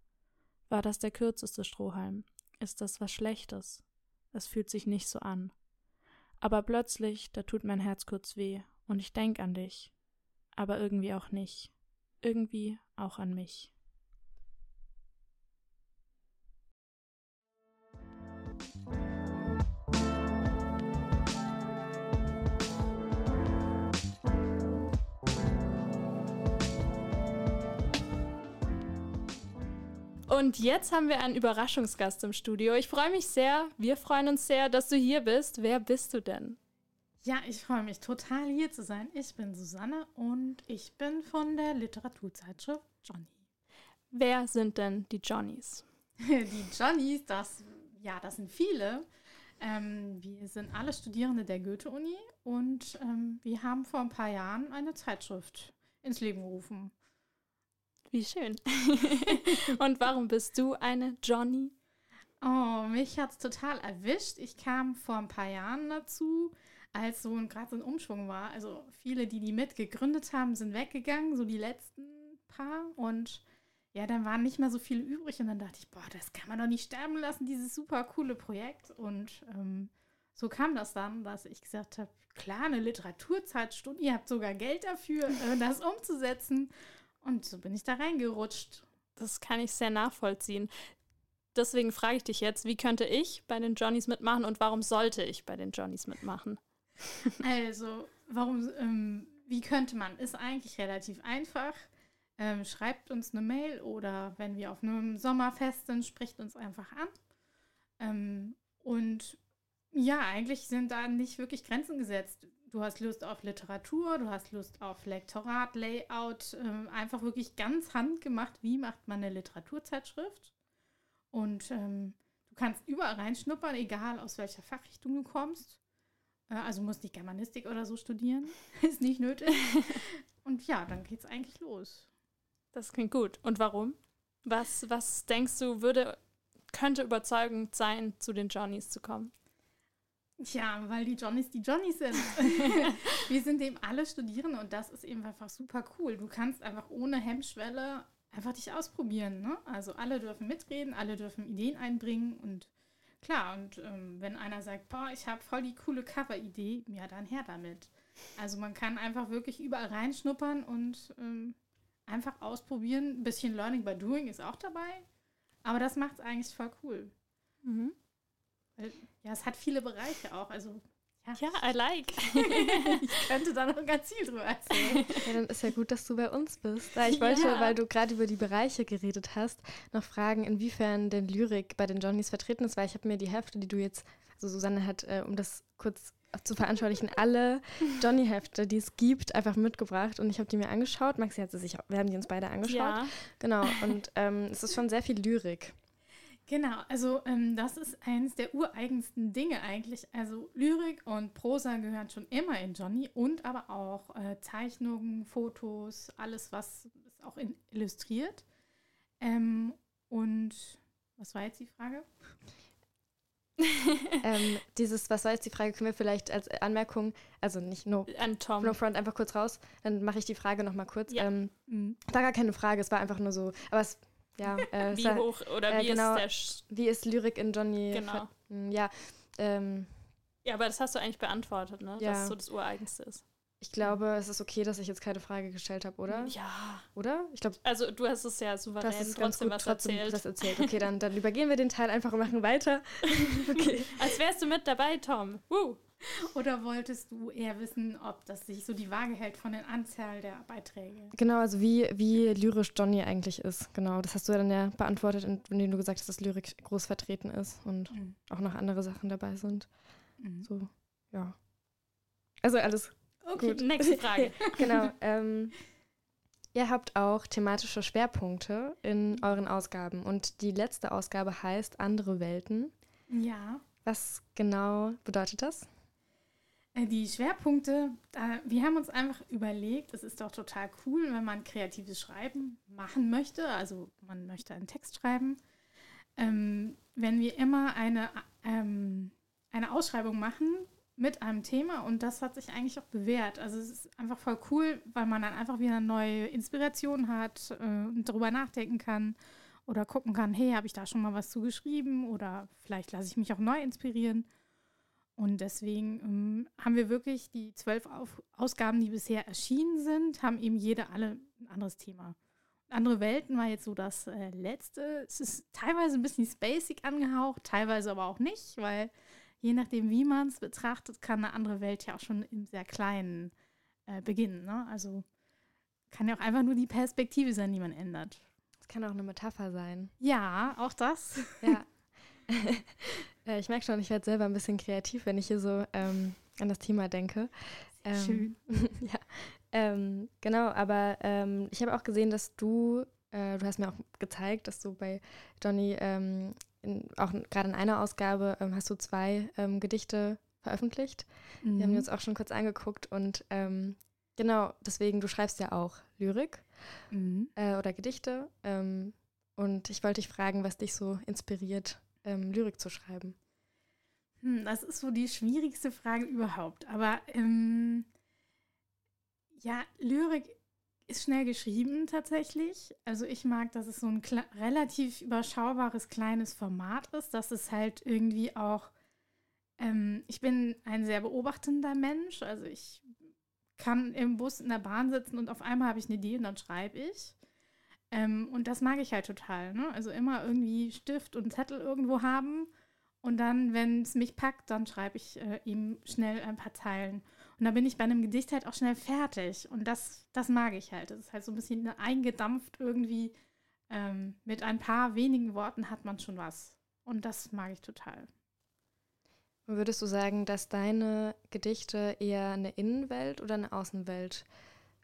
War das der kürzeste Strohhalm? Ist das was Schlechtes? Es fühlt sich nicht so an. Aber plötzlich, da tut mein Herz kurz weh und ich denk an dich. Aber irgendwie auch nicht. Irgendwie auch an mich. Und jetzt haben wir einen Überraschungsgast im Studio. Ich freue mich sehr, wir freuen uns sehr, dass du hier bist. Wer bist du denn? Ja, ich freue mich total hier zu sein. Ich bin Susanne und ich bin von der Literaturzeitschrift Johnny. Wer sind denn die Johnnies? [LAUGHS] Die Johnnies, das, ja, das sind viele. Ähm, wir sind alle Studierende der Goethe-Uni und ähm, wir haben vor ein paar Jahren eine Zeitschrift ins Leben gerufen. Wie schön. [LAUGHS] Und warum bist du eine Johnny? Oh, mich hat es total erwischt. Ich kam vor ein paar Jahren dazu, als so ein- gerade so ein Umschwung war. Also viele, die die mitgegründet haben, sind weggegangen, so die letzten paar. Und ja, dann waren nicht mehr so viele übrig. Und dann dachte ich, boah, das kann man doch nicht sterben lassen, dieses super coole Projekt. Und ähm, so kam das dann, dass ich gesagt habe, klar, eine Literaturzeitstunde, ihr habt sogar Geld dafür, äh, das umzusetzen. Und so bin ich da reingerutscht. Das kann ich sehr nachvollziehen. Deswegen frage ich dich jetzt, wie könnte ich bei den Johnnies mitmachen und warum sollte ich bei den Johnnies mitmachen? [LAUGHS] [LAUGHS] Also, warum, ähm, wie könnte man? Ist eigentlich relativ einfach. Ähm, schreibt uns eine Mail oder wenn wir auf einem Sommerfest sind, spricht uns einfach an. Ähm, und ja, eigentlich sind da nicht wirklich Grenzen gesetzt. Du hast Lust auf Literatur, du hast Lust auf Lektorat, Layout, ähm, einfach wirklich ganz handgemacht, wie macht man eine Literaturzeitschrift. Und ähm, du kannst überall reinschnuppern, egal aus welcher Fachrichtung du kommst. Äh, also muss nicht Germanistik oder so studieren. [LAUGHS] Ist nicht nötig. [LAUGHS] Und ja, dann geht's eigentlich los. Das klingt gut. Und warum? Was, was denkst du, würde, könnte überzeugend sein, zu den Johnnies zu kommen? Ja, weil die Johnnies die Johnnies sind. [LAUGHS] wir sind eben alle Studierende und das ist eben einfach super cool. Du kannst einfach ohne Hemmschwelle einfach dich ausprobieren. Ne? Also alle dürfen mitreden, alle dürfen Ideen einbringen und klar, und ähm, wenn einer sagt, boah, ich habe voll die coole Cover-Idee, ja, dann her damit. Also man kann einfach wirklich überall reinschnuppern und ähm, einfach ausprobieren. Ein bisschen Learning by Doing ist auch dabei, aber das macht es eigentlich voll cool. Mhm. Weil, ja, es hat viele Bereiche auch. Also, ja. Ja, I like. [LAUGHS] ich könnte da noch ganz viel drüber erzählen. Ja, dann ist ja gut, dass du bei uns bist. Ich wollte, Ja. weil du gerade über die Bereiche geredet hast, noch fragen, inwiefern denn Lyrik bei den Johnnies vertreten ist, weil ich habe mir die Hefte, die du jetzt, also Susanne hat, äh, um das kurz zu veranschaulichen, alle Johnny-Hefte, die es gibt, einfach mitgebracht und ich habe die mir angeschaut. Maxi hat sie sich, auch- wir haben die uns beide angeschaut. Ja. Genau, und ähm, es ist schon sehr viel Lyrik. Genau, also ähm, das ist eines der ureigensten Dinge eigentlich. Also Lyrik und Prosa gehören schon immer in Johnny und aber auch äh, Zeichnungen, Fotos, alles, was ist auch in, illustriert. Ähm, und was war jetzt die Frage? [LAUGHS] ähm, dieses, was war jetzt die Frage, können wir vielleicht als Anmerkung, also nicht no, An Tom. no front, einfach kurz raus, dann mache ich die Frage nochmal kurz. Ja. Ähm, Mhm. war gar keine Frage, es war einfach nur so, aber es, ja, [LAUGHS] äh, Wie war, hoch oder äh, wie genau. ist der. Wie ist Lyrik in Johnny? Genau. ver- Mm, Ja, ähm, ja, aber das hast du eigentlich beantwortet, ne? Ja. Dass es so das Ureigenste ist. ich glaube, es ist okay, dass ich jetzt keine Frage gestellt habe, oder? Ja. Oder? Ich glaube, Also, du hast es ja das souverän ist ganz trotzdem gut was trotzdem erzählt. das erzählt. [LAUGHS] Okay, dann, dann übergehen wir den Teil einfach und machen weiter. [LAUGHS] okay. Als wärst du mit dabei, Tom. Woo. [LAUGHS] Oder wolltest du eher wissen, ob das sich so die Waage hält von der Anzahl der Beiträge? Genau, also wie, wie lyrisch Johnny eigentlich ist. Genau, das hast du ja dann ja beantwortet, indem du gesagt hast, dass Lyrik groß vertreten ist und Mhm. auch noch andere Sachen dabei sind. Mhm. So, ja. Also alles Okay, Gut. nächste [LAUGHS] Frage. genau. [LAUGHS] ähm, ihr habt auch thematische Schwerpunkte in euren Ausgaben und die letzte Ausgabe heißt Andere Welten. Ja. Was genau bedeutet das? Äh, Die Schwerpunkte, wir haben uns einfach überlegt, es ist doch total cool, wenn man kreatives Schreiben machen möchte, also man möchte einen Text schreiben, ähm, wenn wir immer eine, ähm, eine Ausschreibung machen mit einem Thema und das hat sich eigentlich auch bewährt. Also es ist einfach voll cool, weil man dann einfach wieder neue Inspiration hat äh, und darüber nachdenken kann oder gucken kann, hey, habe ich da schon mal was zu geschrieben oder vielleicht lasse ich mich auch neu inspirieren. Und deswegen ähm, haben wir wirklich die zwölf Auf Ausgaben, die bisher erschienen sind, haben eben jede alle ein anderes Thema. Andere Welten war jetzt so das äh, letzte. Es ist teilweise ein bisschen spacig angehaucht, teilweise aber auch nicht, weil je nachdem, wie man es betrachtet, kann eine andere Welt ja auch schon im sehr Kleinen äh, beginnen. Ne? Also kann ja auch einfach nur die Perspektive sein, die man ändert. Das kann auch eine Metapher sein. Ja, auch das. Ja. [LAUGHS] [LAUGHS] Äh, ich merke schon, ich werde selber ein bisschen kreativ, wenn ich hier so ähm, an das Thema denke. Ähm, Schön. [LAUGHS] ja, ähm, genau, aber ähm, ich habe auch gesehen, dass du, äh, du hast mir auch gezeigt, dass du bei Johnny ähm, in, auch gerade in einer Ausgabe ähm, hast du zwei ähm, Gedichte veröffentlicht. Wir haben die uns auch schon kurz angeguckt und genau, deswegen, du schreibst ja auch Lyrik Mhm. äh, oder Gedichte und ich wollte dich fragen, was dich so inspiriert, ähm, Lyrik zu schreiben. Hm, das ist so die schwierigste Frage überhaupt. Aber ähm, ja, Lyrik ist schnell geschrieben tatsächlich. Also ich mag, dass es so ein relativ überschaubares kleines Format ist, dass es halt irgendwie auch, ähm, ich bin ein sehr beobachtender Mensch, also ich kann im Bus in der Bahn sitzen und auf einmal habe ich eine Idee und dann schreibe ich. Ähm, und das mag ich halt total. Ne? Also immer irgendwie Stift und Zettel irgendwo haben und dann, wenn es mich packt, dann schreibe ich äh, ihm schnell ein paar Zeilen. Und dann bin ich bei einem Gedicht halt auch schnell fertig. Und das, das mag ich halt. Das ist halt so ein bisschen eingedampft irgendwie. Ähm, mit ein paar wenigen Worten hat man schon was. Und das mag ich total. Würdest du sagen, dass deine Gedichte eher eine Innenwelt oder eine Außenwelt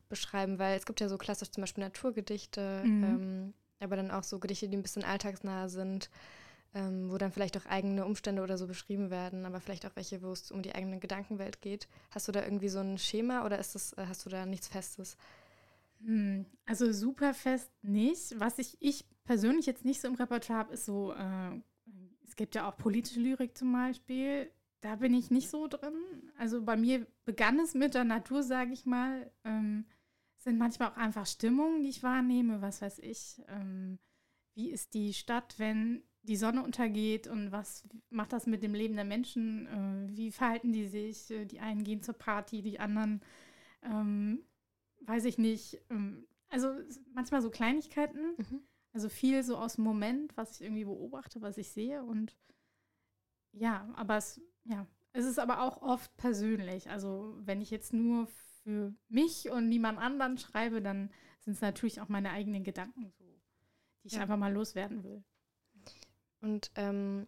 beschreiben? Weil es gibt ja so klassisch zum Beispiel Naturgedichte, Mhm. ähm, aber dann auch so Gedichte, die ein bisschen alltagsnah sind. ähm, wo dann vielleicht auch eigene Umstände oder so beschrieben werden, aber vielleicht auch welche, wo es um die eigene Gedankenwelt geht. Hast du da irgendwie so ein Schema oder ist das, äh, hast du da nichts Festes? Hm, also super fest nicht. Was ich, ich persönlich jetzt nicht so im Repertoire habe, ist so, äh, es gibt ja auch politische Lyrik zum Beispiel. Da bin ich nicht so drin. Also bei mir begann es mit der Natur, sage ich mal. Ähm, sind manchmal auch einfach Stimmungen, die ich wahrnehme. Was weiß ich. Ähm, wie ist die Stadt, wenn die Sonne untergeht und was macht das mit dem Leben der Menschen? Äh, wie verhalten die sich? Äh, die einen gehen zur Party, die anderen, ähm, weiß ich nicht. Ähm, also manchmal so Kleinigkeiten. Mhm. Also viel so aus dem Moment, was ich irgendwie beobachte, was ich sehe. Und ja, aber es, ja, es ist aber auch oft persönlich. Also wenn ich jetzt nur für mich und niemand anderen schreibe, dann sind es natürlich auch meine eigenen Gedanken so, die ich ja. einfach mal loswerden will. Und ähm,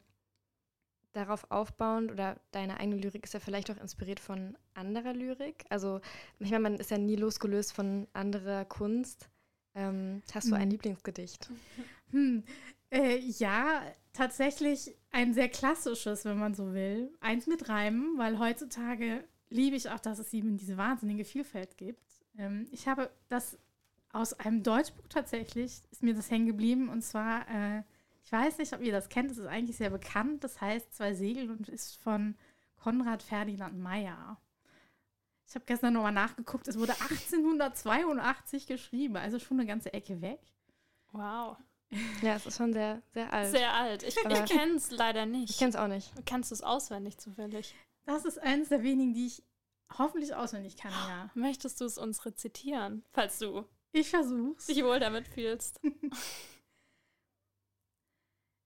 darauf aufbauend oder deine eigene Lyrik ist ja vielleicht auch inspiriert von anderer Lyrik. Also manchmal man ist ja nie losgelöst von anderer Kunst. Ähm, hast du ein hm. Lieblingsgedicht? [LAUGHS] Hm. Äh, ja, tatsächlich ein sehr klassisches, wenn man so will. Eins mit Reimen, weil heutzutage liebe ich auch, dass es eben diese wahnsinnige Vielfalt gibt. Ähm, ich habe das aus einem Deutschbuch tatsächlich, ist mir das hängen geblieben. Und zwar, äh, ich weiß nicht, ob ihr das kennt, es ist eigentlich sehr bekannt. Das heißt Zwei Segel und ist von Konrad Ferdinand Meyer. Ich habe gestern nochmal nachgeguckt, es wurde 1882 geschrieben, also schon eine ganze Ecke weg. Wow. Ja, es ist schon sehr, sehr alt. Sehr alt. Ich, ich kenne es leider nicht. Ich kenne es auch nicht. Kannst du es auswendig zufällig? Das ist eines der wenigen, die ich hoffentlich auswendig kann, ja. [GASPS] Möchtest du es uns rezitieren, falls du ich versuch's. dich wohl damit fühlst? [LAUGHS]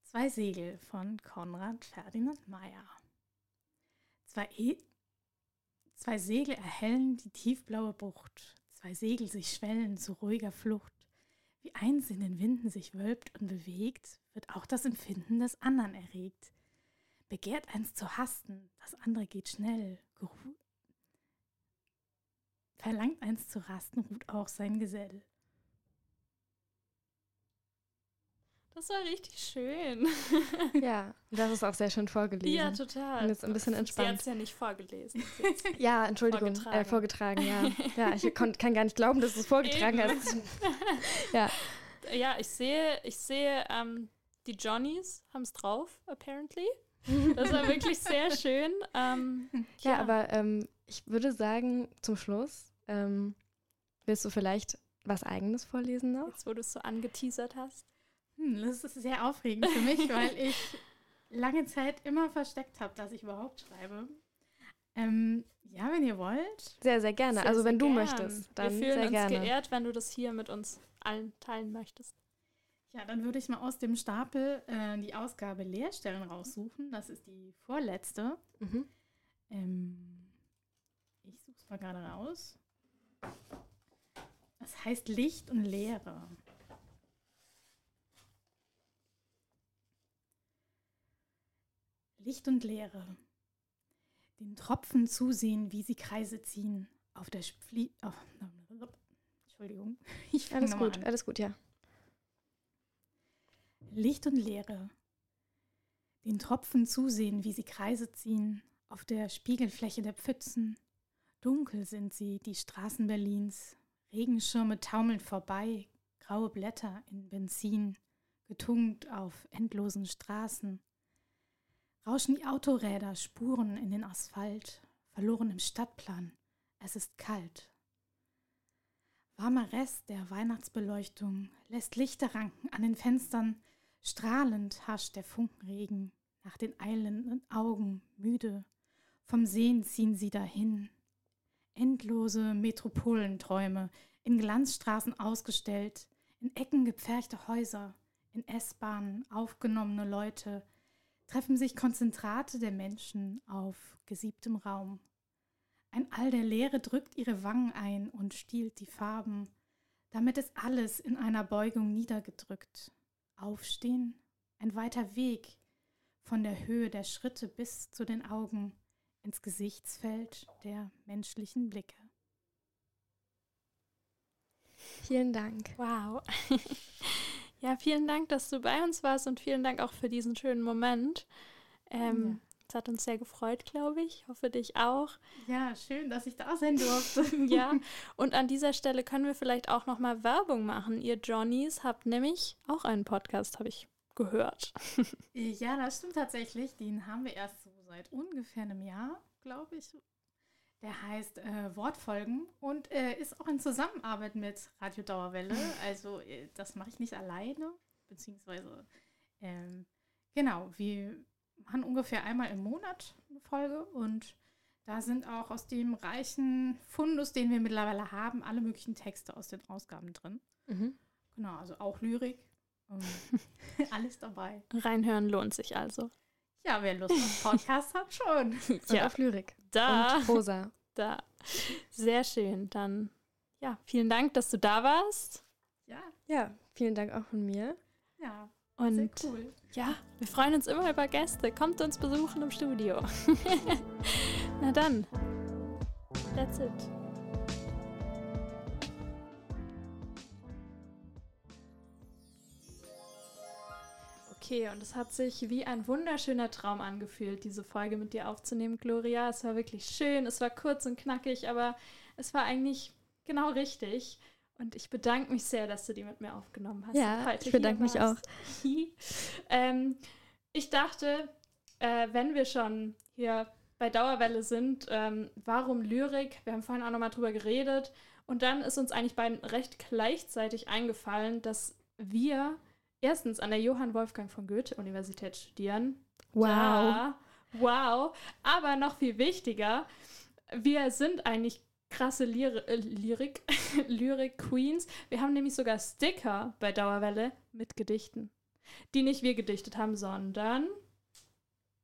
Zwei Segel von Konrad Ferdinand Meyer. Zwei e Zwei Segel erhellen die tiefblaue Bucht, zwei Segel sich schwellen zu ruhiger Flucht. Wie eins in den Winden sich wölbt und bewegt, wird auch das Empfinden des anderen erregt. Begehrt eins zu hasten, das andere geht schnell. Geru Verlangt eins zu rasten, ruht auch sein Gesell. Das war richtig schön. [LAUGHS] ja, das ist auch sehr schön vorgelesen. Ja, total. Und jetzt ein bisschen entspannt. Sie hat es ja nicht vorgelesen. [LAUGHS] ja, Entschuldigung, vorgetragen. Äh, vorgetragen, ja. [LAUGHS] Ja, ich kann gar nicht glauben, dass du es vorgetragen Eben. hast. ja. Ja, ich sehe, ich sehe, ähm, die Johnnies haben es drauf, apparently. Das war wirklich sehr schön. Ähm, [LAUGHS] ja, ja, aber ähm, ich würde sagen, zum Schluss, ähm, willst du vielleicht was Eigenes vorlesen noch? Jetzt, wo du es so angeteasert hast. Hm, das ist sehr aufregend für mich, weil ich lange Zeit immer versteckt habe, dass ich überhaupt schreibe. Ähm, ja, wenn ihr wollt. Sehr, sehr gerne. Sehr, also wenn du gern. möchtest, dann Wir fühlen sehr uns gerne. geehrt, wenn du das hier mit uns allen teilen möchtest. Ja, dann würde ich mal aus dem Stapel äh, die Ausgabe Leerstellen raussuchen. Das ist die vorletzte. Mhm. Ähm, ich suche es mal gerade raus. Das heißt Licht und Leere. Licht und Leere. Den Tropfen zusehen, wie sie Kreise ziehen. Auf der Splie oh, [LAUGHS] Entschuldigung. Ich alles gut, an. alles gut, ja. Licht und Leere. Den Tropfen zusehen, wie sie Kreise ziehen. Auf der Spiegelfläche der Pfützen. Dunkel sind sie, die Straßen Berlins. Regenschirme taumeln vorbei. Graue Blätter in Benzin. Getunkt auf endlosen Straßen rauschen die Autoräder Spuren in den Asphalt, verloren im Stadtplan. Es ist kalt. Warmer Rest der Weihnachtsbeleuchtung lässt Lichter ranken an den Fenstern. Strahlend hascht der Funkenregen nach den eilenden Augen, müde. Vom Sehen ziehen sie dahin. Endlose Metropolenträume, in Glanzstraßen ausgestellt, in Ecken gepferchte Häuser, in S-Bahnen aufgenommene Leute, treffen sich Konzentrate der Menschen auf gesiebtem Raum. Ein All der Leere drückt ihre Wangen ein und stiehlt die Farben, damit ist alles in einer Beugung niedergedrückt. Aufstehen, ein weiter Weg von der Höhe der Schritte bis zu den Augen ins Gesichtsfeld der menschlichen Blicke. Vielen Dank. Wow. [LAUGHS] Ja, vielen Dank, dass du bei uns warst und vielen Dank auch für diesen schönen Moment. Ähm, Es hat uns sehr gefreut, glaube ich. Hoffe dich auch. Ja, schön, dass ich da sein durfte. [LAUGHS] ja, [LAUGHS] und an dieser Stelle können wir vielleicht auch nochmal Werbung machen. Ihr Johnnies habt nämlich auch einen Podcast, habe ich gehört. [LAUGHS] ja, das stimmt tatsächlich. Den haben wir erst so seit ungefähr einem Jahr, glaube ich. Der heißt äh, Wortfolgen und äh, ist auch in Zusammenarbeit mit Radio Dauerwelle. Also äh, das mache ich nicht alleine, beziehungsweise ähm, genau, wir machen ungefähr einmal im Monat eine Folge und da sind auch aus dem reichen Fundus, den wir mittlerweile haben, alle möglichen Texte aus den Ausgaben drin. Mhm. Genau, also auch Lyrik. [LAUGHS] alles dabei. Reinhören lohnt sich also. Ja, wer Lust auf Podcast hat, schon. [LAUGHS] Und ja. auf Lyrik. Da. Und Rosa. Da. Sehr schön. Dann, ja, vielen Dank, dass du da warst. Ja. Ja, vielen Dank auch von mir. Ja. Und Sehr cool. ja, wir freuen uns immer über Gäste. Kommt uns besuchen im Studio. [LAUGHS] Na dann, that's it. Okay, und es hat sich wie ein wunderschöner Traum angefühlt, diese Folge mit dir aufzunehmen, Gloria. Es war wirklich schön, es war kurz und knackig, aber es war eigentlich genau richtig. Und ich bedanke mich sehr, dass du die mit mir aufgenommen hast. Ja, ich bedanke mich auch. [LAUGHS] ähm, ich dachte, äh, wenn wir schon hier bei Dauerwelle sind, ähm, warum Lyrik? Wir haben vorhin auch nochmal drüber geredet. Und dann ist uns eigentlich beiden recht gleichzeitig eingefallen, dass wir erstens an der Johann Wolfgang von Goethe Universität studieren. Wow. Ja, wow. Aber noch viel wichtiger, wir sind eigentlich krasse Lyri äh, Lyrik, [LAUGHS] Lyrik Queens. Wir haben nämlich sogar Sticker bei Dauerwelle mit Gedichten, die nicht wir gedichtet haben, sondern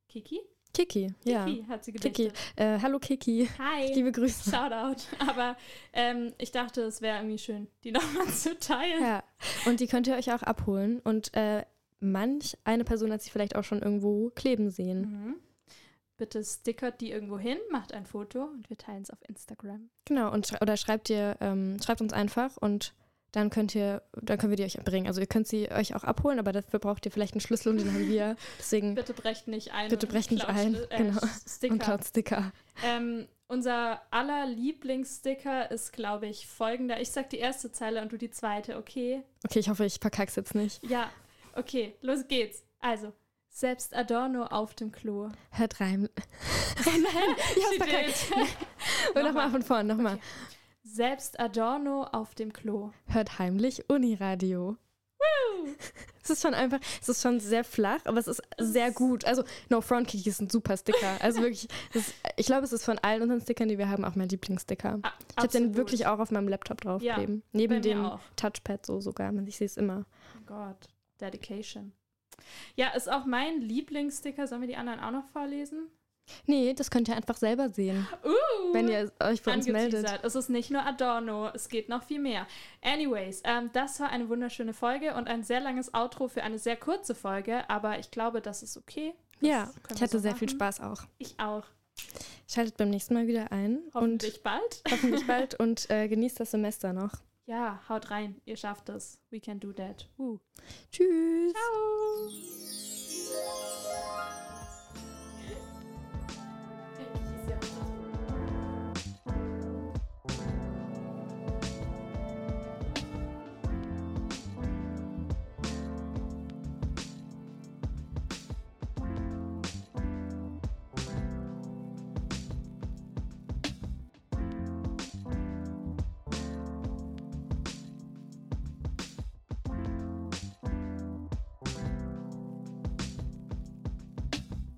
Kiki. Kiki, ja. Kiki hat sie gedichtet. Kiki, äh, hallo Kiki. Hi. Liebe Grüße. Shoutout. Aber ähm, ich dachte, es wäre irgendwie schön, die [LAUGHS] nochmal zu teilen. Ja, und die könnt ihr euch auch abholen. Und äh, manch eine Person hat sie vielleicht auch schon irgendwo kleben sehen. Mhm. Bitte stickert die irgendwo hin, macht ein Foto und wir teilen es auf Instagram. Genau, und sch oder schreibt ihr, ähm, schreibt uns einfach und dann könnt ihr, dann können wir die euch bringen. Also ihr könnt sie euch auch abholen, aber dafür braucht ihr vielleicht einen Schlüssel und den haben wir. [LAUGHS] Deswegen bitte brecht nicht ein. Bitte brecht nicht ein. Äh, genau. Sticker. Und klaut Sticker. Ähm, unser aller Lieblingssticker ist, glaube ich, folgender. Ich sag die erste Zeile und du die zweite, okay? Okay, ich hoffe, ich verkack's jetzt nicht. Ja, okay, los geht's. Also, selbst Adorno auf dem Klo. Hört rein. [LAUGHS] Nein, [LAUGHS] ich hab's verkackt. [LAUGHS] Und nochmal von vorn, nochmal. Okay. Selbst Adorno auf dem Klo. Hört heimlich Uniradio. Es ist schon einfach, es ist schon sehr flach, aber es ist sehr gut. Also, No Front Kiki ist ein super Sticker. Also wirklich, ist, ich glaube, es ist von allen unseren Stickern, die wir haben, auch mein Lieblingssticker. Ah, ich habe den wirklich auch auf meinem Laptop draufkleben. Ja, Neben dem auch. Touchpad so sogar. Ich sehe es immer. Oh Gott, Dedication. Ja, ist auch mein Lieblingssticker. Sollen wir die anderen auch noch vorlesen? Nee, das könnt ihr einfach selber sehen. Uh, wenn ihr euch für uns meldet. Es ist nicht nur Adorno, es geht noch viel mehr. Anyways, ähm, das war eine wunderschöne Folge und ein sehr langes Outro für eine sehr kurze Folge, aber ich glaube, das ist okay. Das ja, ich hatte so sehr machen. viel Spaß auch. Ich auch. Schaltet beim nächsten Mal wieder ein. Hoffentlich bald. Hoffentlich [LAUGHS] bald und äh, genießt das Semester noch. Ja, haut rein. Ihr schafft es. We can do that. Uh. Tschüss. Ciao.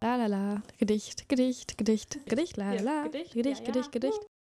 La la la. Gedicht, Gedicht, Gedicht, Gedicht, la la la. Gedicht, Gedicht, Gedicht, Gedicht.